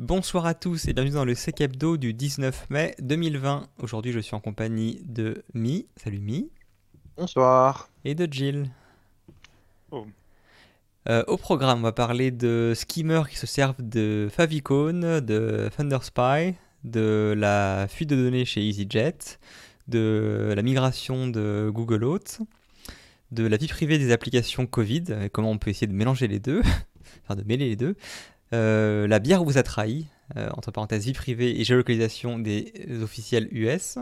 Bonsoir à tous et bienvenue dans le Sec Hebdo du 19 mai 2020. Aujourd'hui, je suis en compagnie de Mi. Salut Mi. Bonsoir. Et de Jill. Oh. Euh, au programme, on va parler de skimmers qui se servent de Favicon, de Thunderspy, de la fuite de données chez EasyJet, de la migration de Google Oath, de la vie privée des applications Covid, et comment on peut essayer de mélanger les deux, enfin de mêler les deux, euh, la bière vous a trahi, euh, entre parenthèses vie privée et géolocalisation des officiels US.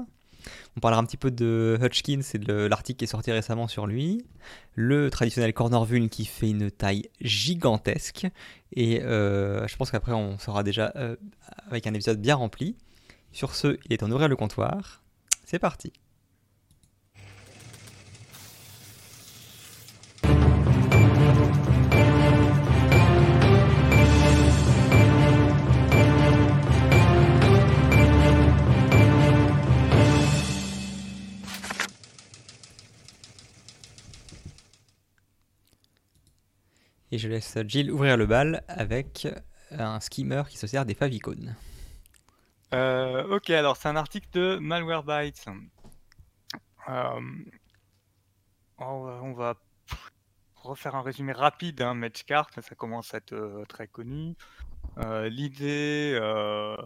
On parlera un petit peu de Hutchkins et de l'article qui est sorti récemment sur lui. Le traditionnel corner vuln qui fait une taille gigantesque. Et euh, je pense qu'après on sera déjà avec un épisode bien rempli. Sur ce, il est temps d'ouvrir le comptoir. C'est parti. Et je laisse Jill ouvrir le bal avec un skimmer qui se sert des favicon. Euh, ok, alors c'est un article de Malwarebytes. Euh, on, va, on va refaire un résumé rapide. Hein, Matchcart, ça commence à être euh, très connu. Euh, L'idée, euh,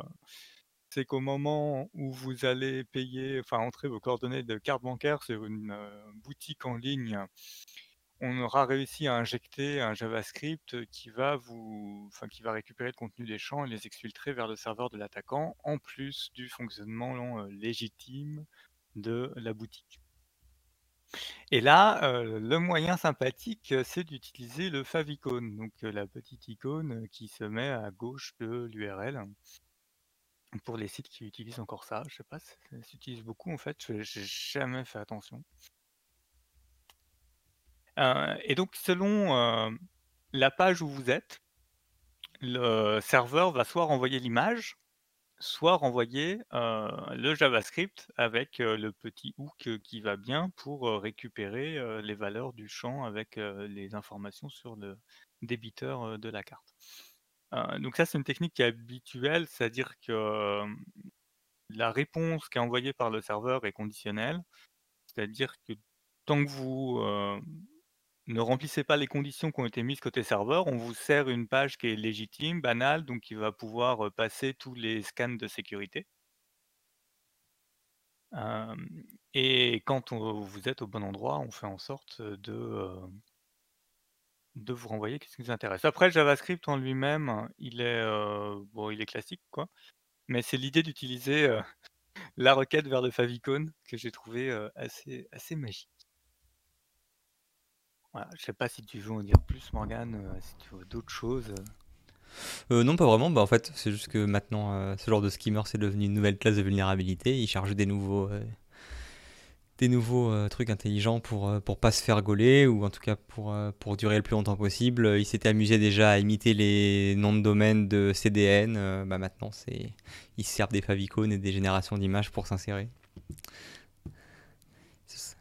c'est qu'au moment où vous allez payer, enfin entrer vos coordonnées de carte bancaire sur une euh, boutique en ligne, on aura réussi à injecter un JavaScript qui va vous, enfin, qui va récupérer le contenu des champs et les exfiltrer vers le serveur de l'attaquant, en plus du fonctionnement légitime de la boutique. Et là, le moyen sympathique, c'est d'utiliser le favicon, donc la petite icône qui se met à gauche de l'URL. Pour les sites qui utilisent encore ça, je sais pas ça s'utilise beaucoup en fait, je- j'ai jamais fait attention. Euh, et donc, selon euh, la page où vous êtes, le serveur va soit renvoyer l'image, soit renvoyer euh, le JavaScript avec le petit hook qui va bien pour récupérer les valeurs du champ avec les informations sur le débiteur de la carte. Donc ça, c'est une technique qui est habituelle, c'est-à-dire que la réponse qui est envoyée par le serveur est conditionnelle, c'est-à-dire que tant que vous ne remplissez pas les conditions qui ont été mises côté serveur, on vous sert une page qui est légitime, banale, donc qui va pouvoir passer tous les scans de sécurité. Et quand vous êtes au bon endroit, on fait en sorte de, vous renvoyer ce qui vous intéresse. Après, le JavaScript en lui-même, il est bon, il est classique, quoi. Mais c'est l'idée d'utiliser la requête vers le favicon que j'ai trouvé assez magique. Voilà, je sais pas si tu veux en dire plus, Morgane, euh, si tu veux d'autres choses. euh. Euh, non, pas vraiment. Bah, en fait, c'est juste que maintenant, ce genre de skimmer, c'est devenu une nouvelle classe de vulnérabilité. Ils chargent des nouveaux, des nouveaux trucs intelligents pour, pour pas se faire gauler, ou en tout cas pour, pour durer le plus longtemps possible. Ils s'étaient amusés déjà à imiter les noms de domaine de CDN. bah, maintenant, c'est, ils se servent des favicons et des générations d'images pour s'insérer.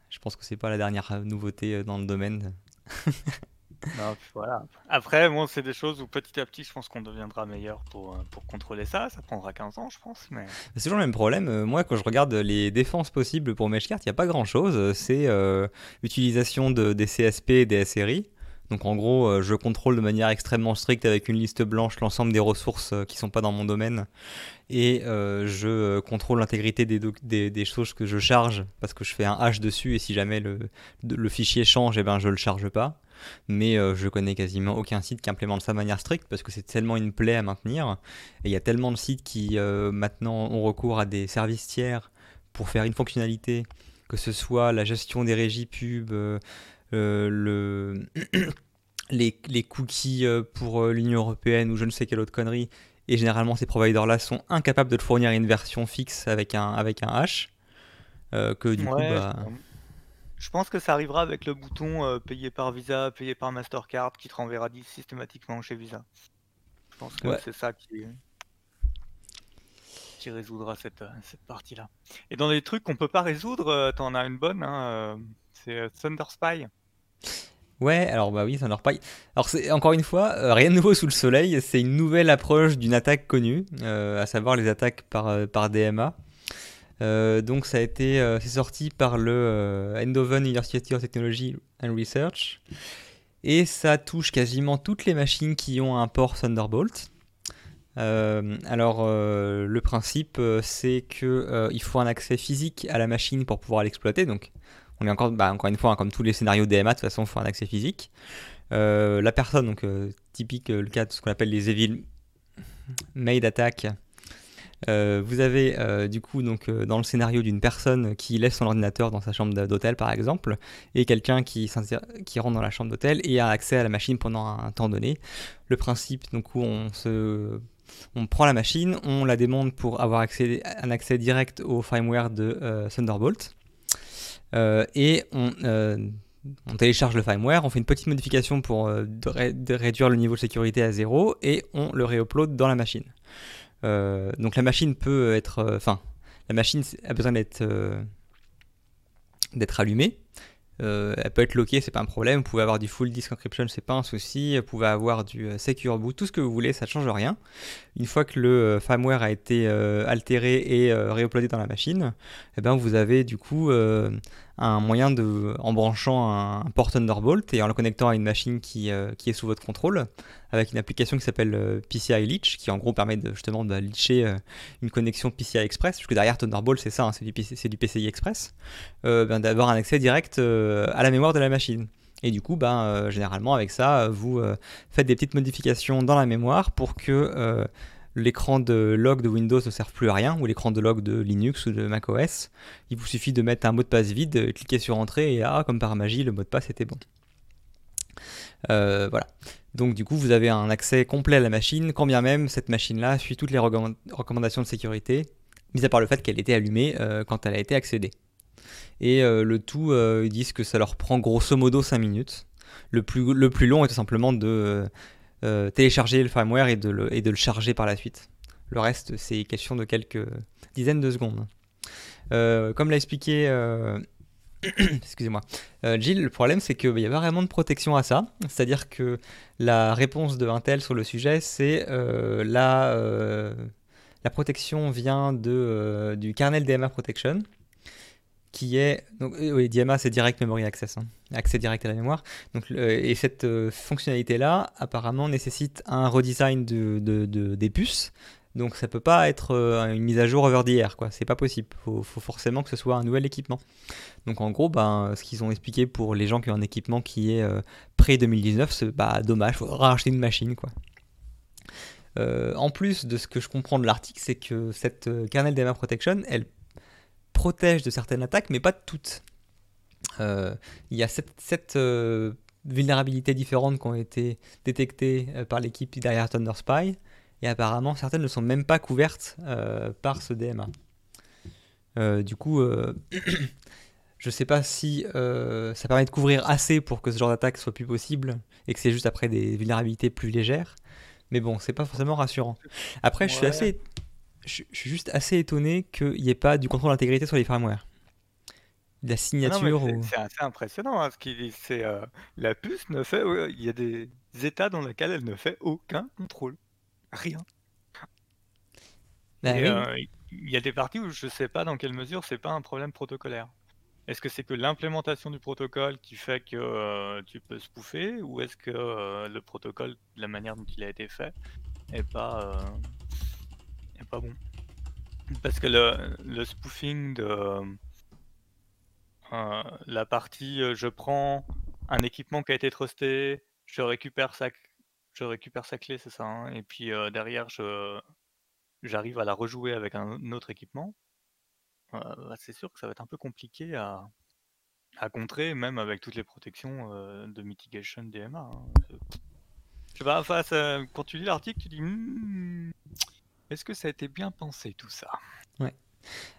Je pense que c'est pas la dernière nouveauté dans le domaine. Non, voilà. Après, bon, c'est des choses où petit à petit, je pense qu'on deviendra meilleur pour, euh, pour contrôler ça. Ça prendra 15 ans, je pense, mais... C'est toujours le même problème. Euh, Moi, quand je regarde les défenses possibles pour Meshcart, il n'y a pas grand-chose. C'est euh, l'utilisation de, des CSP et des SRI. Donc en gros, euh, je contrôle de manière extrêmement stricte avec une liste blanche l'ensemble des ressources euh, qui sont pas dans mon domaine. Et euh, je contrôle l'intégrité des, choses que je charge parce que je fais un hash dessus et si jamais le, fichier change, eh ben, je le charge pas. Mais je connais quasiment aucun site qui implémente ça de manière stricte parce que c'est tellement une plaie à maintenir. Et il y a tellement de sites qui maintenant ont recours à des services tiers pour faire une fonctionnalité, que ce soit la gestion des régies pub, le les, les cookies euh, pour euh, l'Union Européenne ou je ne sais quelle autre connerie. Et généralement, ces providers-là sont incapables de te fournir une version fixe avec un, avec un hash. euh, que du coup, bah, je pense que ça arrivera avec le bouton euh, payé par Visa, payé par Mastercard, qui te renverra systématiquement chez Visa. Je pense que Ouais. c'est ça qui, qui résoudra cette, euh, cette partie-là. Et dans les trucs qu'on peut pas résoudre, euh, t'en as une bonne, hein, euh, c'est euh, Thunderspy. Ouais, alors bah oui, leur paille. Alors c'est encore une fois, euh, rien de nouveau sous le soleil, c'est une nouvelle approche d'une attaque connue, euh, à savoir les attaques par, par DMA. donc ça a été, c'est sorti par le Eindhoven University of Technology and Research, et ça touche quasiment toutes les machines qui ont un port Thunderbolt. alors le principe c'est que il faut un accès physique à la machine pour pouvoir l'exploiter, donc on est encore, bah, encore une fois, hein, comme tous les scénarios DMA, de toute façon, il faut un accès physique. Euh, la personne, donc euh, typique euh, le cas de ce qu'on appelle les evil made attack. vous avez du coup donc dans le scénario d'une personne qui laisse son ordinateur dans sa chambre d'hôtel par exemple et quelqu'un qui, rentre dans la chambre d'hôtel et a accès à la machine pendant un, temps donné. Le principe donc où on prend la machine, on la demande pour avoir accès, un accès direct au firmware de Thunderbolt. Euh, et euh, on, télécharge le firmware, on fait une petite modification pour euh, réduire le niveau de sécurité à zéro et on le réupload dans la machine. donc la machine peut être, enfin, la machine a besoin d'être allumée. elle peut être lockée, c'est pas un problème. Vous pouvez avoir du full disk encryption, c'est pas un souci. Vous pouvez avoir du secure boot, tout ce que vous voulez, ça change rien. Une fois que le firmware a été altéré et réuploadé dans la machine, eh ben vous avez du coup un moyen de, en branchant un, port Thunderbolt et en le connectant à une machine qui, euh, qui est sous votre contrôle, avec une application qui s'appelle euh, PCI Leech, qui en gros permet justement de leacher euh, une connexion PCI Express, puisque derrière Thunderbolt c'est ça, hein, c'est du, du, PCI Express, ben, d'avoir un accès direct à la mémoire de la machine. Et du coup, ben, généralement avec ça, vous faites des petites modifications dans la mémoire pour que l'écran de log de Windows ne sert plus à rien, ou l'écran de log de Linux ou de macOS. Il vous suffit de mettre un mot de passe vide, cliquer sur Entrée, et ah, comme par magie, le mot de passe était bon. Euh, voilà. Donc du coup, vous avez un accès complet à la machine, quand bien même cette machine-là suit toutes les recommandations de sécurité, mis à part le fait qu'elle était allumée euh, quand elle a été accédée. Et euh, le tout, ils disent que ça leur prend grosso modo 5 minutes. Le plus, le plus long est tout simplement de euh, télécharger le firmware et de, le, charger par la suite. Le reste, c'est question de quelques dizaines de secondes. Euh, comme l'a expliqué, euh, excusez-moi, Jill, le problème c'est qu'il y a vraiment de protection à ça. C'est-à-dire que la réponse de Intel sur le sujet, c'est la, la protection vient de, du kernel DMA Protection qui est donc euh, oui, DMA c'est Direct Memory Access, hein. accès direct à la mémoire. Donc et cette euh, fonctionnalité là apparemment nécessite un redesign de, de, des puces. Donc ça peut pas être euh, une mise à jour over the air quoi, c'est pas possible. Faut, faut forcément que ce soit un nouvel équipement. Donc en gros ben ce qu'ils ont expliqué pour les gens qui ont un équipement qui est pré 2019, c'est bah dommage, faut racheter une machine quoi. en plus de ce que je comprends de l'article, c'est que cette kernel DMA Protection, elle protège de certaines attaques, mais pas de toutes. Euh, il y a sept, euh, vulnérabilités différentes qui ont été détectées euh, par l'équipe derrière ThunderSpy, et apparemment certaines ne sont même pas couvertes par ce DMA. du coup, je ne sais pas si ça permet de couvrir assez pour que ce genre d'attaque soit plus possible, et que c'est juste après des vulnérabilités plus légères. Mais bon, c'est pas forcément rassurant. Après, je suis assez je, suis juste assez étonné qu'il n'y ait pas du contrôle d'intégrité sur les firmware. La ah signature. c'est, assez impressionnant. Hein, ce c'est euh, la puce ne fait. Il y a des états dans lesquels elle ne fait aucun contrôle. Rien. Bah euh, il y a des parties où je ne sais pas dans quelle mesure c'est pas un problème protocolaire. Est-ce que c'est que l'implémentation du protocole qui fait que euh, tu peux spoofer ou est-ce que le protocole, la manière dont il a été fait, est pas pas bon? Parce que le, spoofing de euh, la partie euh, je prends un équipement qui a été trusté, je récupère sa, je récupère sa clé, c'est ça, hein, et puis euh, derrière je j'arrive à la rejouer avec un autre équipement. Bah, c'est sûr que ça va être un peu compliqué à, à contrer, même avec toutes les protections de mitigation DMA. Hein. Je face quand tu lis l'article, tu dis hmm, est-ce que ça a été bien pensé tout ça? Ouais.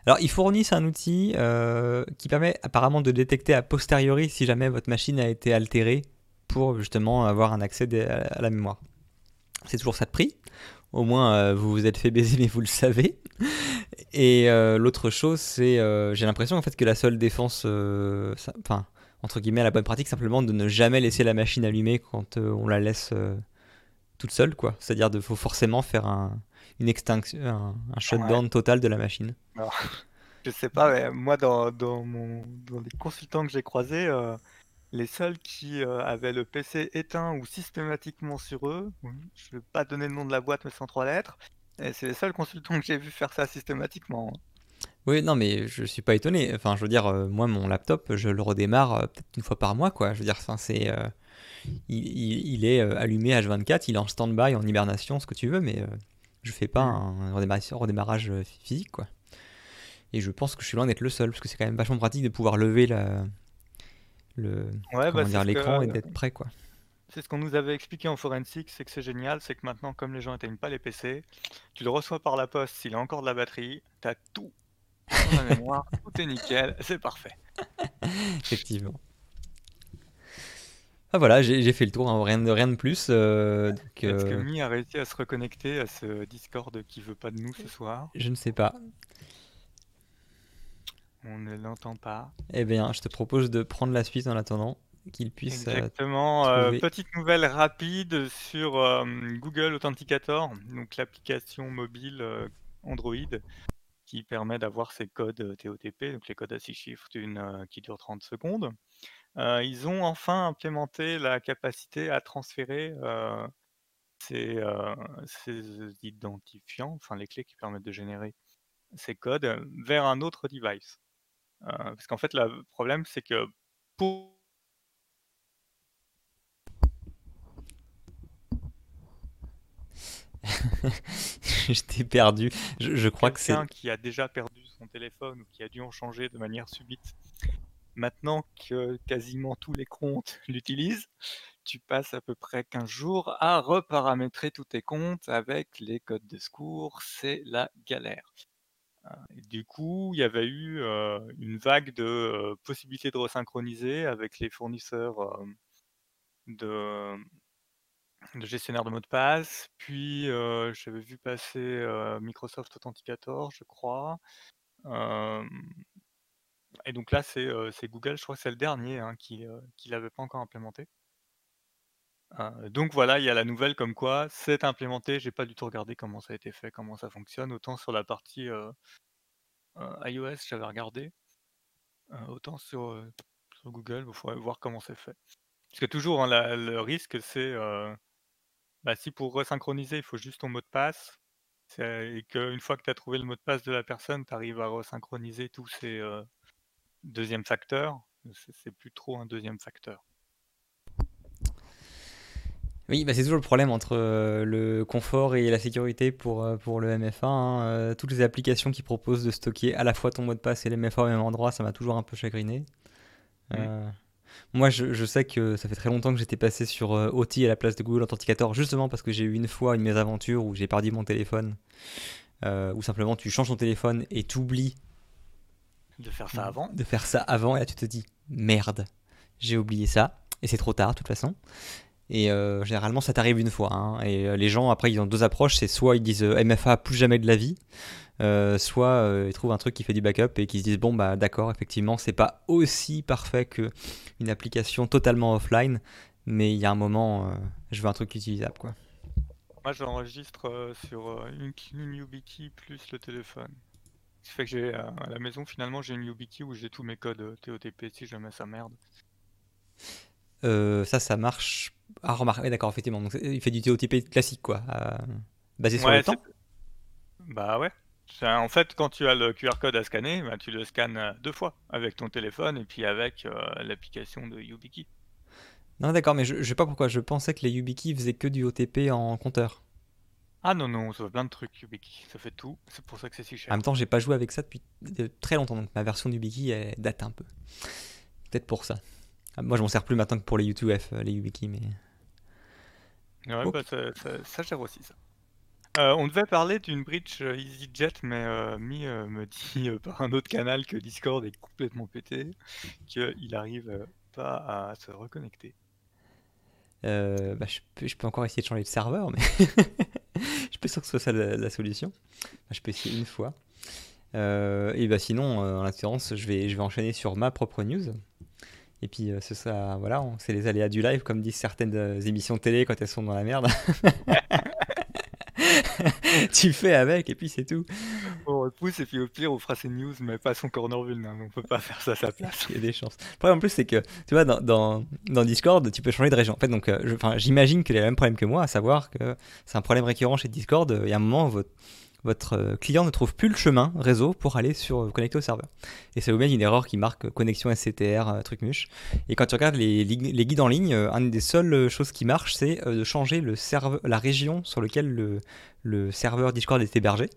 Alors, ils fournissent un outil euh, qui permet apparemment de détecter a posteriori si jamais votre machine a été altérée pour justement avoir un accès à la mémoire. C'est toujours ça de prix. Au moins, euh, vous vous êtes fait baiser, mais vous le savez. Et euh, l'autre chose, c'est j'ai l'impression en fait que la seule défense, enfin, entre guillemets, la bonne pratique simplement de ne jamais laisser la machine allumée quand on la laisse toute seule, quoi. C'est-à-dire qu'il faut forcément faire un, une extinction, un, shutdown total de la machine. je sais pas, mais moi, dans, dans, mon, dans les consultants que j'ai croisés, euh, les seuls qui euh, avaient le PC éteint ou systématiquement sur eux, je vais pas donner le nom de la boîte, mais sans trois lettres, et c'est les seuls consultants que j'ai vu faire ça systématiquement. Oui, non, mais je suis pas étonné. Enfin, je veux dire, euh, moi, mon laptop, je le redémarre peut-être une fois par mois, quoi. Je veux dire, c'est il, est euh, allumé H24, il est en stand-by, en hibernation, ce que tu veux, mais euh, je fais pas mm. un redémarrage, euh, physique, quoi. Et je pense que je suis loin d'être le seul, parce que c'est quand même vachement pratique de pouvoir lever la, le, bah, l'écran et d'être prêt, quoi. C'est ce qu'on nous avait expliqué en forensique, c'est que c'est génial, c'est que maintenant, comme les gens n'éteignent pas les PC, tu le reçois par la poste, s'il a encore de la batterie, tu as tout dans la mémoire, tout est nickel, c'est parfait. Effectivement. Ah voilà, j'ai fait le tour, hein, rien, de, rien de plus. Euh, Est-ce que euh, Mi a réussi à se reconnecter à ce Discord qui veut pas de nous ce soir Je ne sais pas. On ne l'entend pas. Eh bien, je te propose de prendre la suite en attendant qu'il puisse. Euh, Exactement. petite nouvelle rapide sur Google Authenticator, donc l'application mobile Android qui permet d'avoir ces codes TOTP, donc les codes à 6 chiffres qui durent 30 secondes. Euh, ils ont enfin implémenté la capacité à transférer euh, ces, euh, ces, identifiants, enfin les clés qui permettent de générer ces codes, vers un autre device. parce qu'en fait, le problème, c'est que pour je t'ai perdu. Je, crois que c'est. qui a déjà perdu son téléphone ou qui a dû en changer de manière subite Maintenant que quasiment tous les comptes l'utilisent, tu passes à peu près 15 jours à reparamétrer tous tes comptes avec les codes de secours, c'est la galère. Euh, du coup, il y avait eu euh, une vague de euh, possibilités de resynchroniser avec les fournisseurs de, de gestionnaire de mots de passe. Puis j'avais vu passer Microsoft Authenticator, je crois. Et donc là, c'est Google, je crois que c'est le dernier hein, qui ne l'avait pas encore implémenté. donc voilà, il y a la nouvelle comme quoi c'est implémenté. J'ai pas du tout regardé comment ça a été fait, comment ça fonctionne. Autant sur la partie iOS, j'avais regardé. autant sur, Google, il faudrait voir comment c'est fait. Parce que toujours, hein, le risque, c'est bah, si pour resynchroniser, il faut juste ton mot de passe, et qu'une fois que tu as trouvé le mot de passe de la personne, tu arrives à resynchroniser tous ces, deuxième facteur, c'est plus trop un deuxième facteur. Oui, bah c'est toujours le problème entre euh, le confort et la sécurité pour, euh, pour le MFA. Hein. Euh, toutes les applications qui proposent de stocker à la fois ton mot de passe et le MFA au même endroit, ça m'a toujours un peu chagriné. Moi, je, je, sais que ça fait très longtemps que j'étais passé sur OT à la place de Google Authenticator, justement parce que j'ai eu une fois une mésaventure où j'ai perdu mon téléphone, où simplement tu changes ton téléphone et tu oublies de faire ça avant. De faire ça avant, et là tu te dis, merde, j'ai oublié ça, et c'est trop tard de toute façon. Et euh, généralement, ça t'arrive une fois. Hein. Et euh, les gens, après, ils ont deux approches. C'est soit ils disent euh, MFA plus jamais de la vie, soit ils trouvent un truc qui fait du backup et qui se disent bon bah d'accord, effectivement, c'est pas aussi parfait que une application totalement offline, mais il y a un moment, je veux un truc utilisable quoi. Moi, j'enregistre sur une, une YubiKey plus le téléphone. Ce fait que j'ai euh, à la maison finalement j'ai une YubiKey où j'ai tous mes codes euh, TOTP si jamais ça merde. Euh, ça, ça marche. Ah, remarque, d'accord, effectivement. Donc, il fait du TOTP classique, quoi. basé sur le temps Bah ouais. En fait, quand tu as le QR code à scanner, bah, tu le scannes deux fois avec ton téléphone et puis avec l'application de YubiKey. Non, d'accord, mais je, je sais pas pourquoi. Je pensais que les YubiKey faisaient que du OTP en compteur. Ah non, non, ça fait plein de trucs, YubiKey. Ça fait tout. C'est pour ça que c'est si cher. En même temps, j'ai pas joué avec ça depuis très longtemps, donc ma version elle date un peu. Peut-être pour ça. Ah, moi, je m'en sers plus maintenant que pour les U2F, euh, les YubiKey, mais. Ouais, bah, ça, gère aussi ça. Euh, on devait parler d'une bridge euh, EasyJet, mais Mi me dit par un autre canal que Discord est complètement pété, qu'il arrive pas à se reconnecter. Bah, je, peux, je, peux, encore essayer de changer de serveur, mais suis pas sûr que ce soit ça la, solution. je peux essayer une fois. Euh, et bah sinon, euh, en l'occurrence, je vais, je vais enchaîner sur ma propre news. Et puis, c'est ça, voilà, c'est les aléas du live, comme disent certaines émissions télé quand elles sont dans la merde. tu fais avec et puis c'est tout. Repousse et puis au pire on fera ses news mais pas son corner hein, on peut pas faire ça à sa place. Il y a des chances. Le problème en plus c'est que tu vois dans, Discord tu peux changer de région. En fait donc euh, j'imagine qu'il a le même problème que moi, à savoir que c'est un problème récurrent chez Discord. Il y a un moment votre euh, client ne trouve plus le chemin réseau pour aller sur connecter au serveur. Et ça vous met une erreur qui marque connexion SCTR, euh, truc muche. Et quand tu regardes les, guides en ligne, une des seules choses qui marche, c'est de changer la région sur laquelle le, le, serveur Discord est hébergé.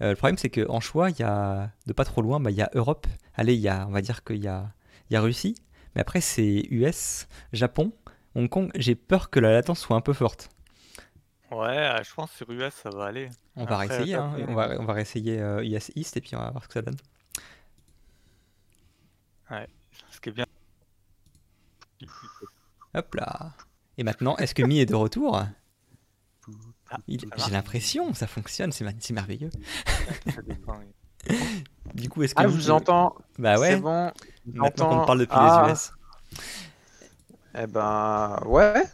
Le problème, c'est qu'en choix, il y a, de pas trop loin, bah, il y a Europe. Allez, il y a, on va dire qu'il y a, y a Russie. Mais après, c'est US, Japon, Hong Kong. J'ai peur que la latence soit un peu forte. Ouais, je pense que sur US, ça va aller. On va réessayer, hein. on, va, on va réessayer euh, US East et puis on va voir ce que ça donne. Ouais, ce qui est bien. Hop là. Et maintenant, est-ce que Mi est de retour? Ah, J'ai l'impression, ça fonctionne, c'est merveilleux. du coup, est-ce que. Ah, je vous entends. Bah ouais. C'est bon. Maintenant qu'on parle depuis les ah. US. Eh ben, ouais.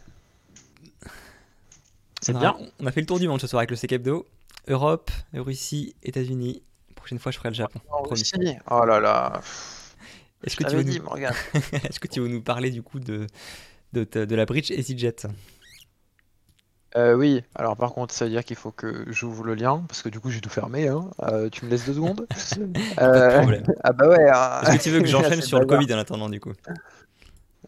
C'est bien. On a fait le tour du monde ce soir avec le CKEBDO. Europe, Russie, États-Unis. Prochaine fois, je ferai le Japon. Russie. Oh là là. Est-ce que, tu veux nous... Est-ce que tu veux nous parler du coup de, de, de la bridge EasyJet euh, oui, alors par contre, ça veut dire qu'il faut que j'ouvre le lien, parce que du coup, j'ai tout fermé. Hein. Euh, tu me laisses deux secondes euh... Ah bah ouais. Hein. Est-ce que tu veux que j'enchaîne sur le Covid en attendant, du coup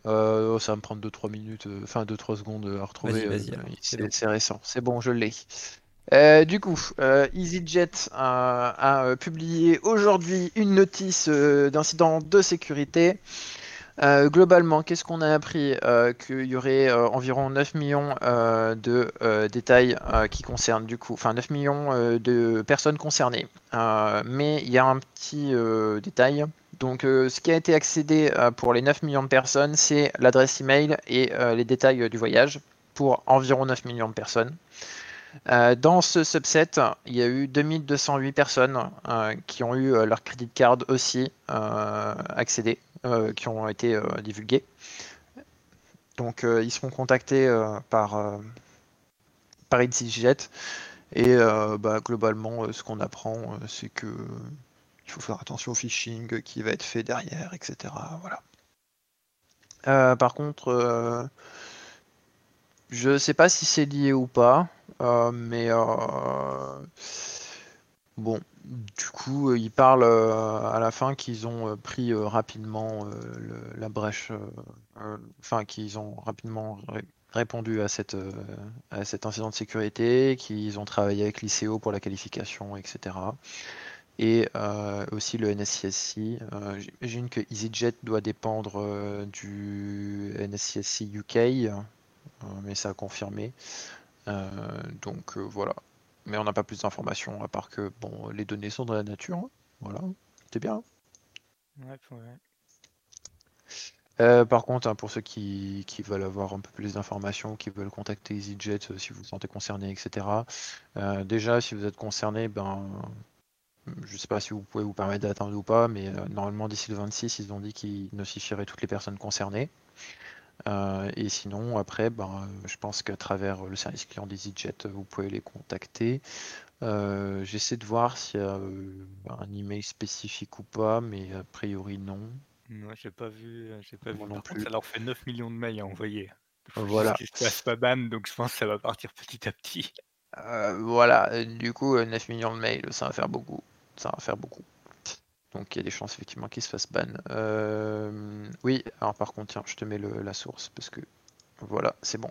euh, ça va me prendre 2-3 minutes, enfin 2-3 secondes à retrouver. C'est récent, c'est bon, je l'ai. du coup, EasyJet a, publié aujourd'hui une notice d'incident de sécurité. Globalement, qu'est-ce qu'on a appris Qu'il y aurait environ 9 millions de détails qui concernent du coup, enfin 9 millions de personnes concernées. mais il y a un petit détail donc, euh, ce qui a été accédé euh, pour les 9 millions de personnes, c'est l'adresse email et euh, les détails du voyage pour environ 9 millions de personnes. Dans ce subset, il y a eu 2208 personnes qui ont eu leur credit card aussi accédé, qui ont été divulgués. Donc, ils seront contactés par, par. Et bah, globalement, ce qu'on apprend, c'est que il faut faire attention au phishing qui va être fait derrière, etc. Voilà. Euh, par contre, euh, je ne sais pas si c'est lié ou pas, euh, mais bon, du coup, ils parlent à la fin qu'ils ont pris rapidement la brèche, enfin qu'ils ont rapidement répondu à, cette, cet incident de sécurité, qu'ils ont travaillé avec l'ICO pour la qualification, etc et euh, aussi le NSCSC. Euh, j'imagine que EasyJet doit dépendre euh, du NSCSC UK, mais ça a confirmé. Donc voilà. Mais on n'a pas plus d'informations à part que bon, les données sont dans la nature. Hein. Voilà, c'est bien. par contre, hein, pour ceux qui, qui, veulent avoir un peu plus d'informations, qui veulent contacter EasyJet si vous vous sentez concerné, etc. déjà, si vous êtes concerné, ben, je ne sais pas si vous pouvez vous permettre d'attendre ou pas, mais euh, normalement d'ici le 26, ils ont dit qu'ils notifieraient toutes les personnes concernées. Euh, et sinon, après, ben, je pense qu'à travers le service client d'EasyJet, vous pouvez les contacter. Euh, j'essaie de voir s'il y a un email spécifique ou pas, mais a priori non. Moi, j'ai pas vu. J'ai pas vu. non plus. ça leur fait 9 millions de mails à envoyer. Voilà. Ban, donc je pense que ça va partir petit à petit. voilà, du coup, 9 millions de mails, ça va faire beaucoup ça va faire beaucoup. Donc il y a des chances effectivement qu'il se fasse ban. Euh, oui, alors par contre, tiens, je te mets la source parce que voilà, c'est bon.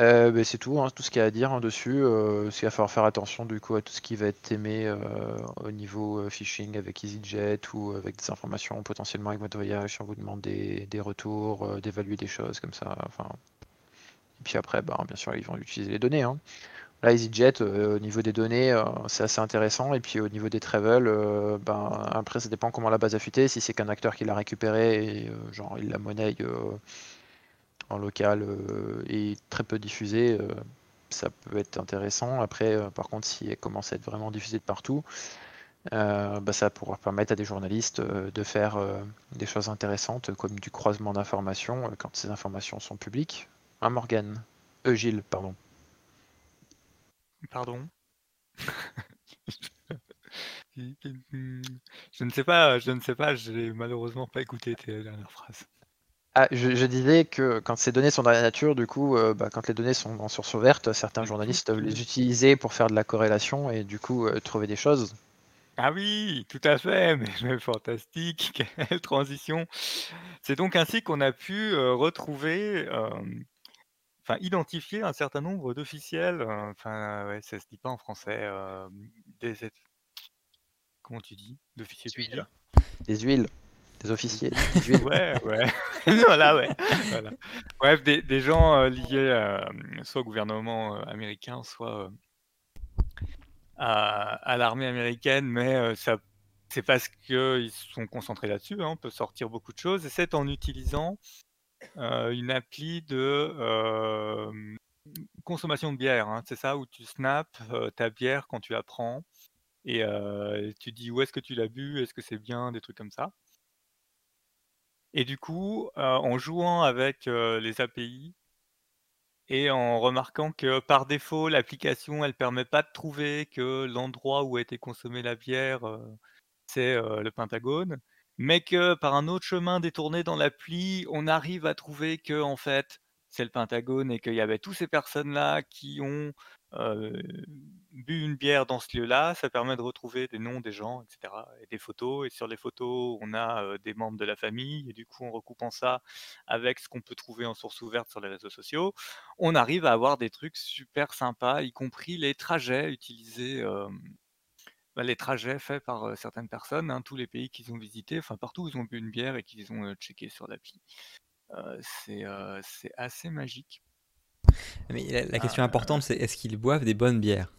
Euh, ben, c'est tout, hein, tout ce qu'il y a à dire hein, dessus. Euh, qu'il va falloir faire attention du coup à tout ce qui va être aimé euh, au niveau phishing avec EasyJet ou avec des informations potentiellement avec votre voyage, si on vous demande des, retours, d'évaluer des choses comme ça. Enfin, et puis après, ben, bien sûr, ils vont utiliser les données. Hein. Là, EasyJet, euh, au niveau des données, euh, c'est assez intéressant. Et puis au niveau des travel, euh, ben, après, ça dépend comment la base a fuité. Si c'est qu'un acteur qui l'a récupéré et genre il la monnaie en local et très peu diffusé, ça peut être intéressant. Après, par contre, si elle commence à être vraiment diffusée de partout, bah, ça pouvoir permettre à des journalistes de faire des choses intéressantes comme du croisement d'informations quand ces informations sont publiques. Hein, Morgane Euh, Gilles, pardon. Pardon. Je ne sais pas, je ne sais pas, j'ai malheureusement pas écouté tes dernières phrases. Ah, je, je disais que quand ces données sont dans la nature, du coup, euh, bah, quand les données sont en source ouverte, certains journalistes peuvent les utiliser pour faire de la corrélation et du coup euh, trouver des choses. Ah oui, tout à fait, mais, mais fantastique, quelle transition. C'est donc ainsi qu'on a pu euh, retrouver, euh, enfin identifier un certain nombre d'officiels, euh, enfin ouais, ça se dit pas en français, euh, des, comment tu dis, d'officiers Des huiles. publics. Des huiles, des officiers, des huiles. Ouais, ouais. voilà, ouais. Voilà. Bref, des, des gens euh, liés soit au gouvernement américain, soit à, à l'armée américaine, mais ça, c'est parce qu'ils sont concentrés là-dessus. hein, on peut sortir beaucoup de choses, et c'est en utilisant une appli de euh, consommation de bière. hein, c'est ça, où tu snaps euh, ta bière quand tu la prends, et euh, tu dis où est-ce que tu l'as bu, est-ce que c'est bien, des trucs comme ça. Et du coup, euh, en jouant avec euh, les API et en remarquant que par défaut, l'application, elle permet pas de trouver que l'endroit où a été consommée la bière, euh, c'est euh, le Pentagone, mais que par un autre chemin détourné dans l'appli, on arrive à trouver que en fait, c'est le Pentagone et qu'il y avait toutes ces personnes-là qui ont euh, bu une bière dans ce lieu-là, ça permet de retrouver des noms des gens, etc. et des photos. Et sur les photos, on a euh, des membres de la famille. Et du coup, en recoupant ça avec ce qu'on peut trouver en source ouverte sur les réseaux sociaux, on arrive à avoir des trucs super sympas, y compris les trajets utilisés. euh, bah, les trajets faits par euh, certaines personnes, hein, tous les pays qu'ils ont visités, enfin partout où ils ont bu une bière et qu'ils ont euh, checké sur l'appli. Euh, c'est euh, assez magique. Mais la, la question Ah. importante, c'est est-ce qu'ils boivent des bonnes bières?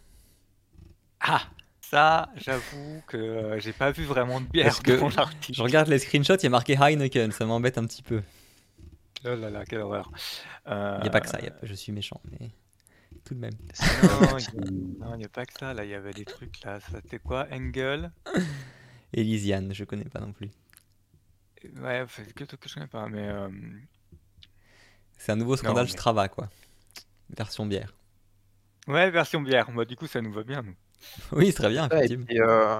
Ah, ça, j'avoue que euh, j'ai pas vu vraiment de bière Parce que dans l'article. Je regarde les screenshots, il y a marqué Heineken, ça m'embête un petit peu. Oh là là, quelle horreur. Il n'y a pas que ça, y a- je suis méchant, mais tout de même. Non, il a- n'y a pas que ça. Là, il y avait des trucs là. C'était quoi? Engel? Elysiane, je connais pas non plus. Ouais, c'est que que je connais pas, mais euh, C'est un nouveau scandale mais- Strava, quoi. Version bière. ouais, version bière. Bah, du coup, ça nous va bien, nous. Oui, c'est très bien, Ouais, et, effectivement. puis, euh,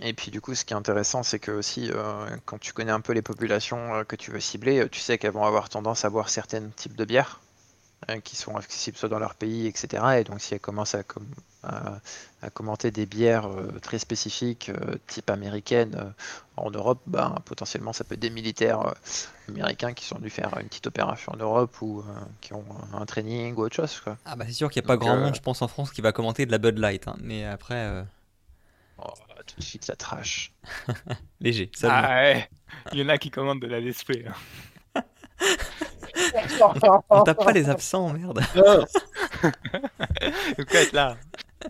et puis du coup, ce qui est intéressant, c'est que aussi, euh, quand tu connais un peu les populations euh, que tu veux cibler, tu sais qu'elles vont avoir tendance à boire certains types de bières qui sont accessibles soit dans leur pays, etc. Et donc, si elles commencent à, com- à- à commenter des bières euh, très spécifiques, euh, type américaine, euh, en Europe, ben, potentiellement, ça peut être des militaires euh, américains qui sont dû faire une petite opération en Europe ou euh, qui ont un training ou autre chose. Quoi. Ah bah c'est sûr qu'il n'y a pas Donc, grand euh, monde, je pense, en France qui va commenter de la Bud Light. hein. Mais après, euh, Oh, tout de suite, ça trash. léger. Ah ouais, il y en a qui commandent de la LSP. hein. On tape pas les absents, merde. Donc, être là.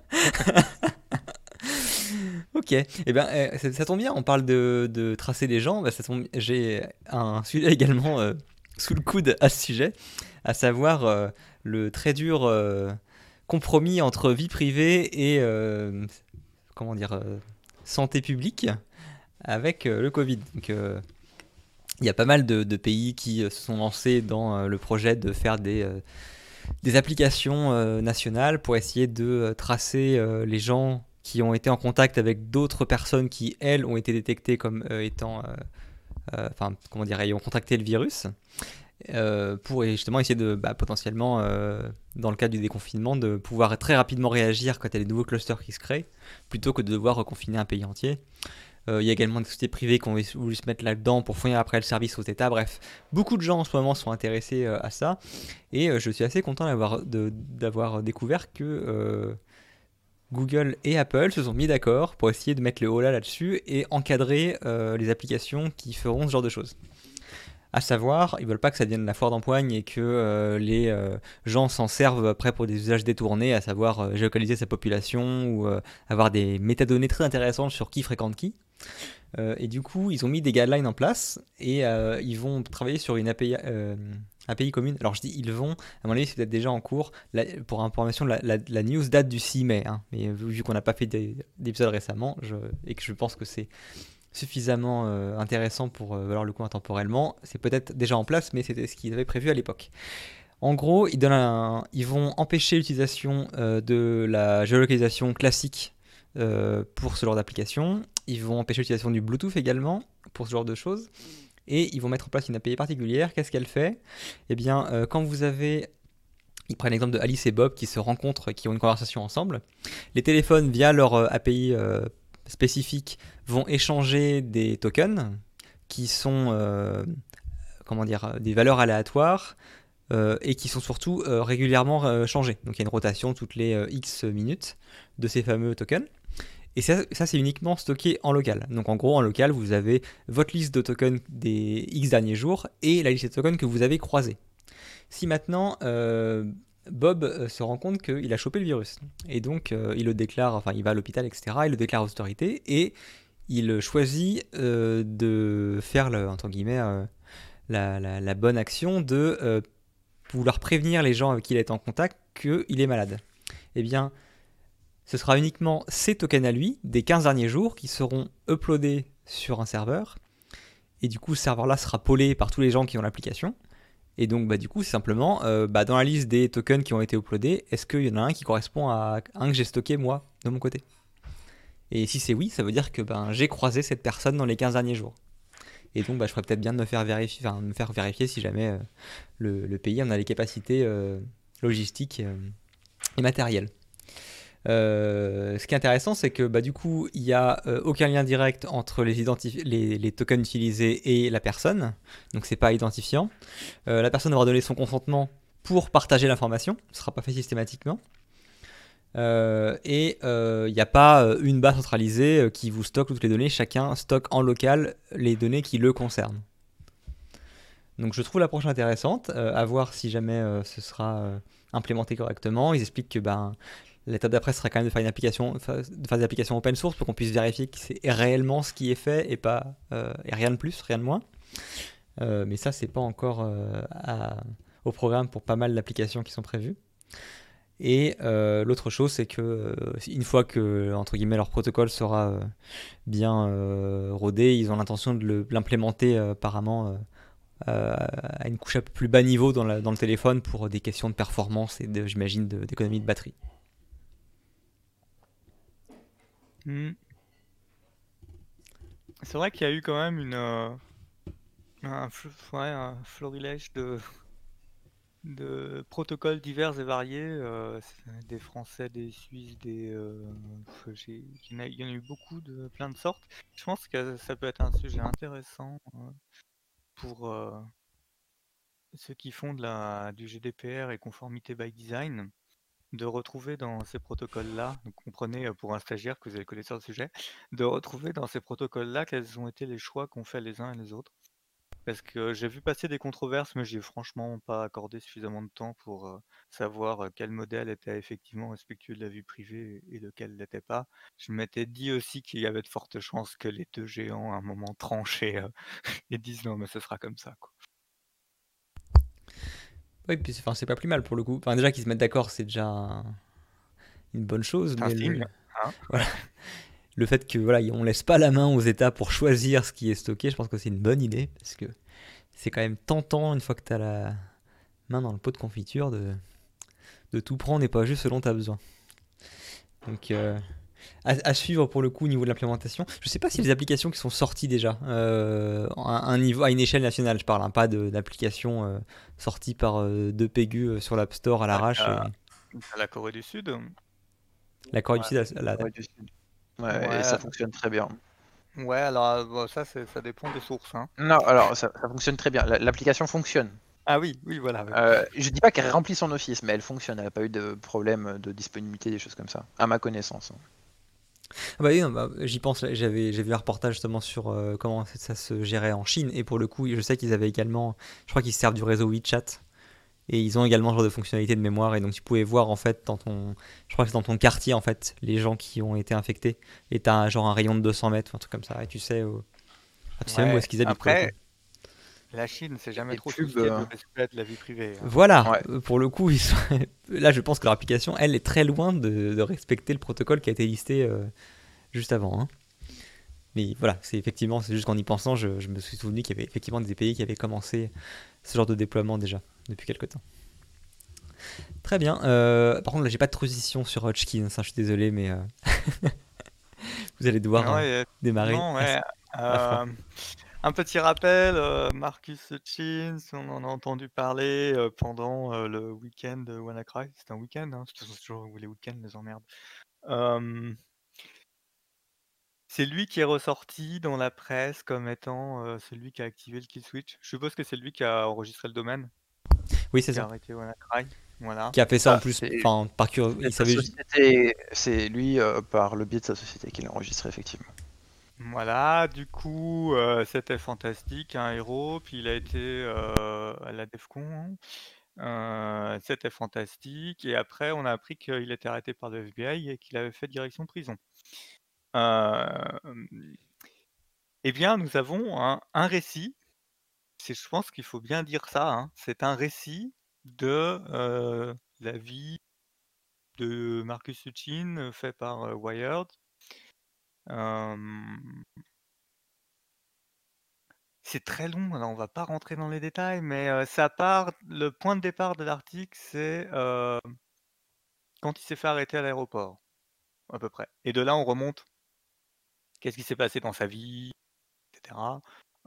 Ok, et eh ben ça, ça tombe bien, on parle de, de tracer les gens, bah, j'ai un sujet également euh, sous le coude à ce sujet, à savoir euh, le très dur euh, compromis entre vie privée et comment dire santé publique avec le Covid. Donc, il y a pas mal de, pays qui euh, se sont lancés dans euh, le projet de faire des, euh, applications nationales pour essayer de tracer les gens qui ont été en contact avec d'autres personnes qui, elles, ont été détectées comme étant, enfin, comment dire, ayant contracté le virus, pour justement essayer de, bah, potentiellement, dans le cadre du déconfinement, de pouvoir très rapidement réagir quand il y a des nouveaux clusters qui se créent, plutôt que de devoir reconfiner un pays entier. Euh, Il y a également des sociétés privées qui ont voulu se mettre là-dedans pour fournir après le service aux États. Bref, beaucoup de gens en ce moment sont intéressés euh, à ça. Et euh, je suis assez content d'avoir découvert que Google et Apple se sont mis d'accord pour essayer de mettre le holà là-dessus et encadrer les applications qui feront ce genre de choses. À savoir, ils veulent pas que ça devienne la foire d'empoigne et que les gens s'en servent après pour des usages détournés, à savoir géolocaliser sa population ou avoir des métadonnées très intéressantes sur qui fréquente qui. Euh, et du coup, ils ont mis des guidelines en place et euh, ils vont travailler sur une API, euh, commune. Alors je dis ils vont, à mon avis c'est peut-être déjà en cours. pour information, la, news date du 6 mai, hein. mais vu qu'on n'a pas fait d'épisode récemment et que je pense que c'est suffisamment intéressant pour valoir le coup intemporellement, c'est peut-être déjà en place, mais c'était ce qu'ils avaient prévu à l'époque. En gros, ils, vont empêcher l'utilisation de la géolocalisation classique pour ce genre d'application. Ils vont empêcher l'utilisation du Bluetooth également pour ce genre de choses et ils vont mettre en place une API particulière. Qu'est-ce qu'elle fait? Eh bien, euh, quand vous avez ils prennent l'exemple de Alice et Bob qui se rencontrent, qui ont une conversation ensemble. Les téléphones, via leur euh, API euh, spécifique, vont échanger des tokens qui sont comment dire, des valeurs aléatoires et qui sont surtout régulièrement changées. Donc il y a une rotation toutes les X minutes de ces fameux tokens. Et ça, c'est uniquement stocké en local. Donc en gros, en local, vous avez votre liste de tokens des X derniers jours et la liste de tokens que vous avez croisés. Si maintenant euh, Bob euh, se rend compte qu'il a chopé le virus, et donc euh, il le déclare, enfin il va à l'hôpital, etc., il le déclare aux autorités, et il choisit de faire, entre guillemets, la, la, bonne action de vouloir prévenir les gens avec qui il est en contact qu'il est malade. Eh bien, ce sera uniquement ces tokens à lui des 15 derniers jours qui seront uploadés sur un serveur. Et du coup, ce serveur-là sera polé par tous les gens qui ont l'application. Et donc, bah, du coup, c'est simplement euh, bah, dans la liste des tokens qui ont été uploadés, est-ce qu'il y en a un qui correspond à un que j'ai stocké moi, de mon côté? Et si c'est oui, ça veut dire que ben, j'ai croisé cette personne dans les 15 derniers jours. Et donc, bah, je ferais peut-être bien de me faire vérifier, me faire vérifier si jamais euh, le, pays en a les capacités euh, logistiques et matérielles. Euh, ce qui est intéressant, c'est que bah, du coup, il n'y a euh, aucun lien direct entre les, les, tokens utilisés et la personne, donc c'est pas identifiant. Euh, la personne devra donner son consentement pour partager l'information, ce ne sera pas fait systématiquement. et il n'y a pas une base centralisée qui vous stocke toutes les données, chacun stocke en local les données qui le concernent. Donc je trouve l'approche intéressante, à voir si jamais ce sera implémenté correctement. Ils expliquent que ben, L'étape d'après serait quand même de faire une application, de faire des applications open source pour qu'on puisse vérifier que c'est réellement ce qui est fait et pas euh, rien de plus, rien de moins. Euh, mais ça, c'est pas encore euh, au programme pour pas mal d'applications qui sont prévues. Et l'autre chose, c'est que une fois que entre guillemets leur protocole sera bien rodé, ils ont l'intention de l'implémenter apparemment à une couche peu plus bas niveau dans, dans, le téléphone pour des questions de performance et j'imagine d'économie de batterie. Hmm. C'est vrai qu'il y a eu quand même une, euh, un, florilège de, de protocoles divers et variés, euh, des Français, des Suisses, des, euh, il y en a eu beaucoup de plein de sortes. Je pense que ça peut être un sujet intéressant pour ceux qui font de la, du GDPR et conformité by design de retrouver dans ces protocoles-là, donc comprenez pour un stagiaire que vous avez connaissance du sujet, de retrouver dans ces protocoles-là quels ont été les choix qu'ont fait les uns et les autres. Parce que j'ai vu passer des controverses, mais j'ai franchement pas accordé suffisamment de temps pour savoir quel modèle était effectivement respectueux de la vie privée et lequel l'était pas. Je m'étais dit aussi qu'il y avait de fortes chances que les deux géants à un moment tranchaient et disent non mais ce sera comme ça. Oui, puis enfin, c'est pas plus mal pour le coup. Enfin, déjà qu'ils se mettent d'accord, c'est déjà une bonne chose. Mais le... Hein. le fait que voilà, on laisse pas la main aux États pour choisir ce qui est stocké, je pense que c'est une bonne idée parce que c'est quand même tentant une fois que tu as la main dans le pot de confiture de, de tout prendre et pas juste selon ta besoin. Donc euh, à, suivre pour le coup au niveau de l'implémentation. Je ne sais pas si les applications qui sont sorties déjà euh, à, un niveau, à une échelle nationale, je parle, hein, pas d'applications euh, sorties par euh, deux Pégus sur l'App Store à l'arrache. La Corée du Sud La Corée du Sud, la... Ouais, et ça fonctionne très bien. Ouais, alors ça, ça dépend des sources. Hein. Non, alors ça, fonctionne très bien. L'application fonctionne. Ah oui, oui, voilà. Euh, je dis pas qu'elle remplit son office, mais elle fonctionne. Elle n'a pas eu de problème de disponibilité, des choses comme ça, à ma connaissance. Ah bah oui, bah, j'y pense. J'avais, j'ai vu un reportage justement sur euh, comment ça se gérait en Chine. Et pour le coup, je sais qu'ils avaient également, je crois qu'ils servent du réseau WeChat. Et ils ont également ce genre de fonctionnalité de mémoire. Et donc tu pouvais voir en fait dans ton, je crois que c'est dans ton quartier en fait, les gens qui ont été infectés. Et t'as genre un rayon de 200 mètres, un truc comme ça. Et tu sais, où... tu sais où est-ce qu'ils habitent. Après, La Chine, c'est jamais trop pubs, euh, de la vie privée. hein. Voilà, Ouais. euh, pour le coup, ils sont- là je pense que leur application, elle est très loin de, de respecter le protocole qui a été listé euh, juste avant. hein. Mais voilà, c'est effectivement, c'est juste qu'en y pensant, je, je me suis souvenu qu'il y avait effectivement des pays qui avaient commencé ce genre de déploiement déjà depuis quelque temps. Très bien. euh, par contre, là, j'ai pas de transition sur Hodgkin, ça, je suis désolé, mais euh, vous allez devoir démarrer. non, ouais. à. Un petit rappel, euh, Marcus Hutchins, on en a entendu parler euh, pendant euh, le week-end de WannaCry. C'était un week-end, hein, parce que c'est toujours les week-ends, les emmerdes. Euh, c'est lui qui est ressorti dans la presse comme étant euh, celui qui a activé le kill switch. Je suppose que c'est lui qui a enregistré le domaine, Oui, c'est qui a ça. arrêté WannaCry. Voilà. Qui a fait ça en Ah, plus, enfin, par curiosité. C'est lui, euh, par le biais de sa société, qui l'a enregistré, effectivement. Voilà, du coup, euh, c'était fantastique, un héros, puis il a été euh, à la DEFCON, hein. Euh, c'était fantastique, et après on a appris qu'il était arrêté par le FBI et qu'il avait fait direction prison. Eh bien, nous avons un, récit, je pense qu'il faut bien dire ça, hein, c'est un récit de la vie de Marcus Hutchin fait par Wired. C'est très long, alors on va pas rentrer dans les détails, mais ça part. Le point de départ de l'article, c'est quand il s'est fait arrêter à l'aéroport, à peu près. Et de là, on remonte. Qu'est-ce qui s'est passé dans sa vie, etc.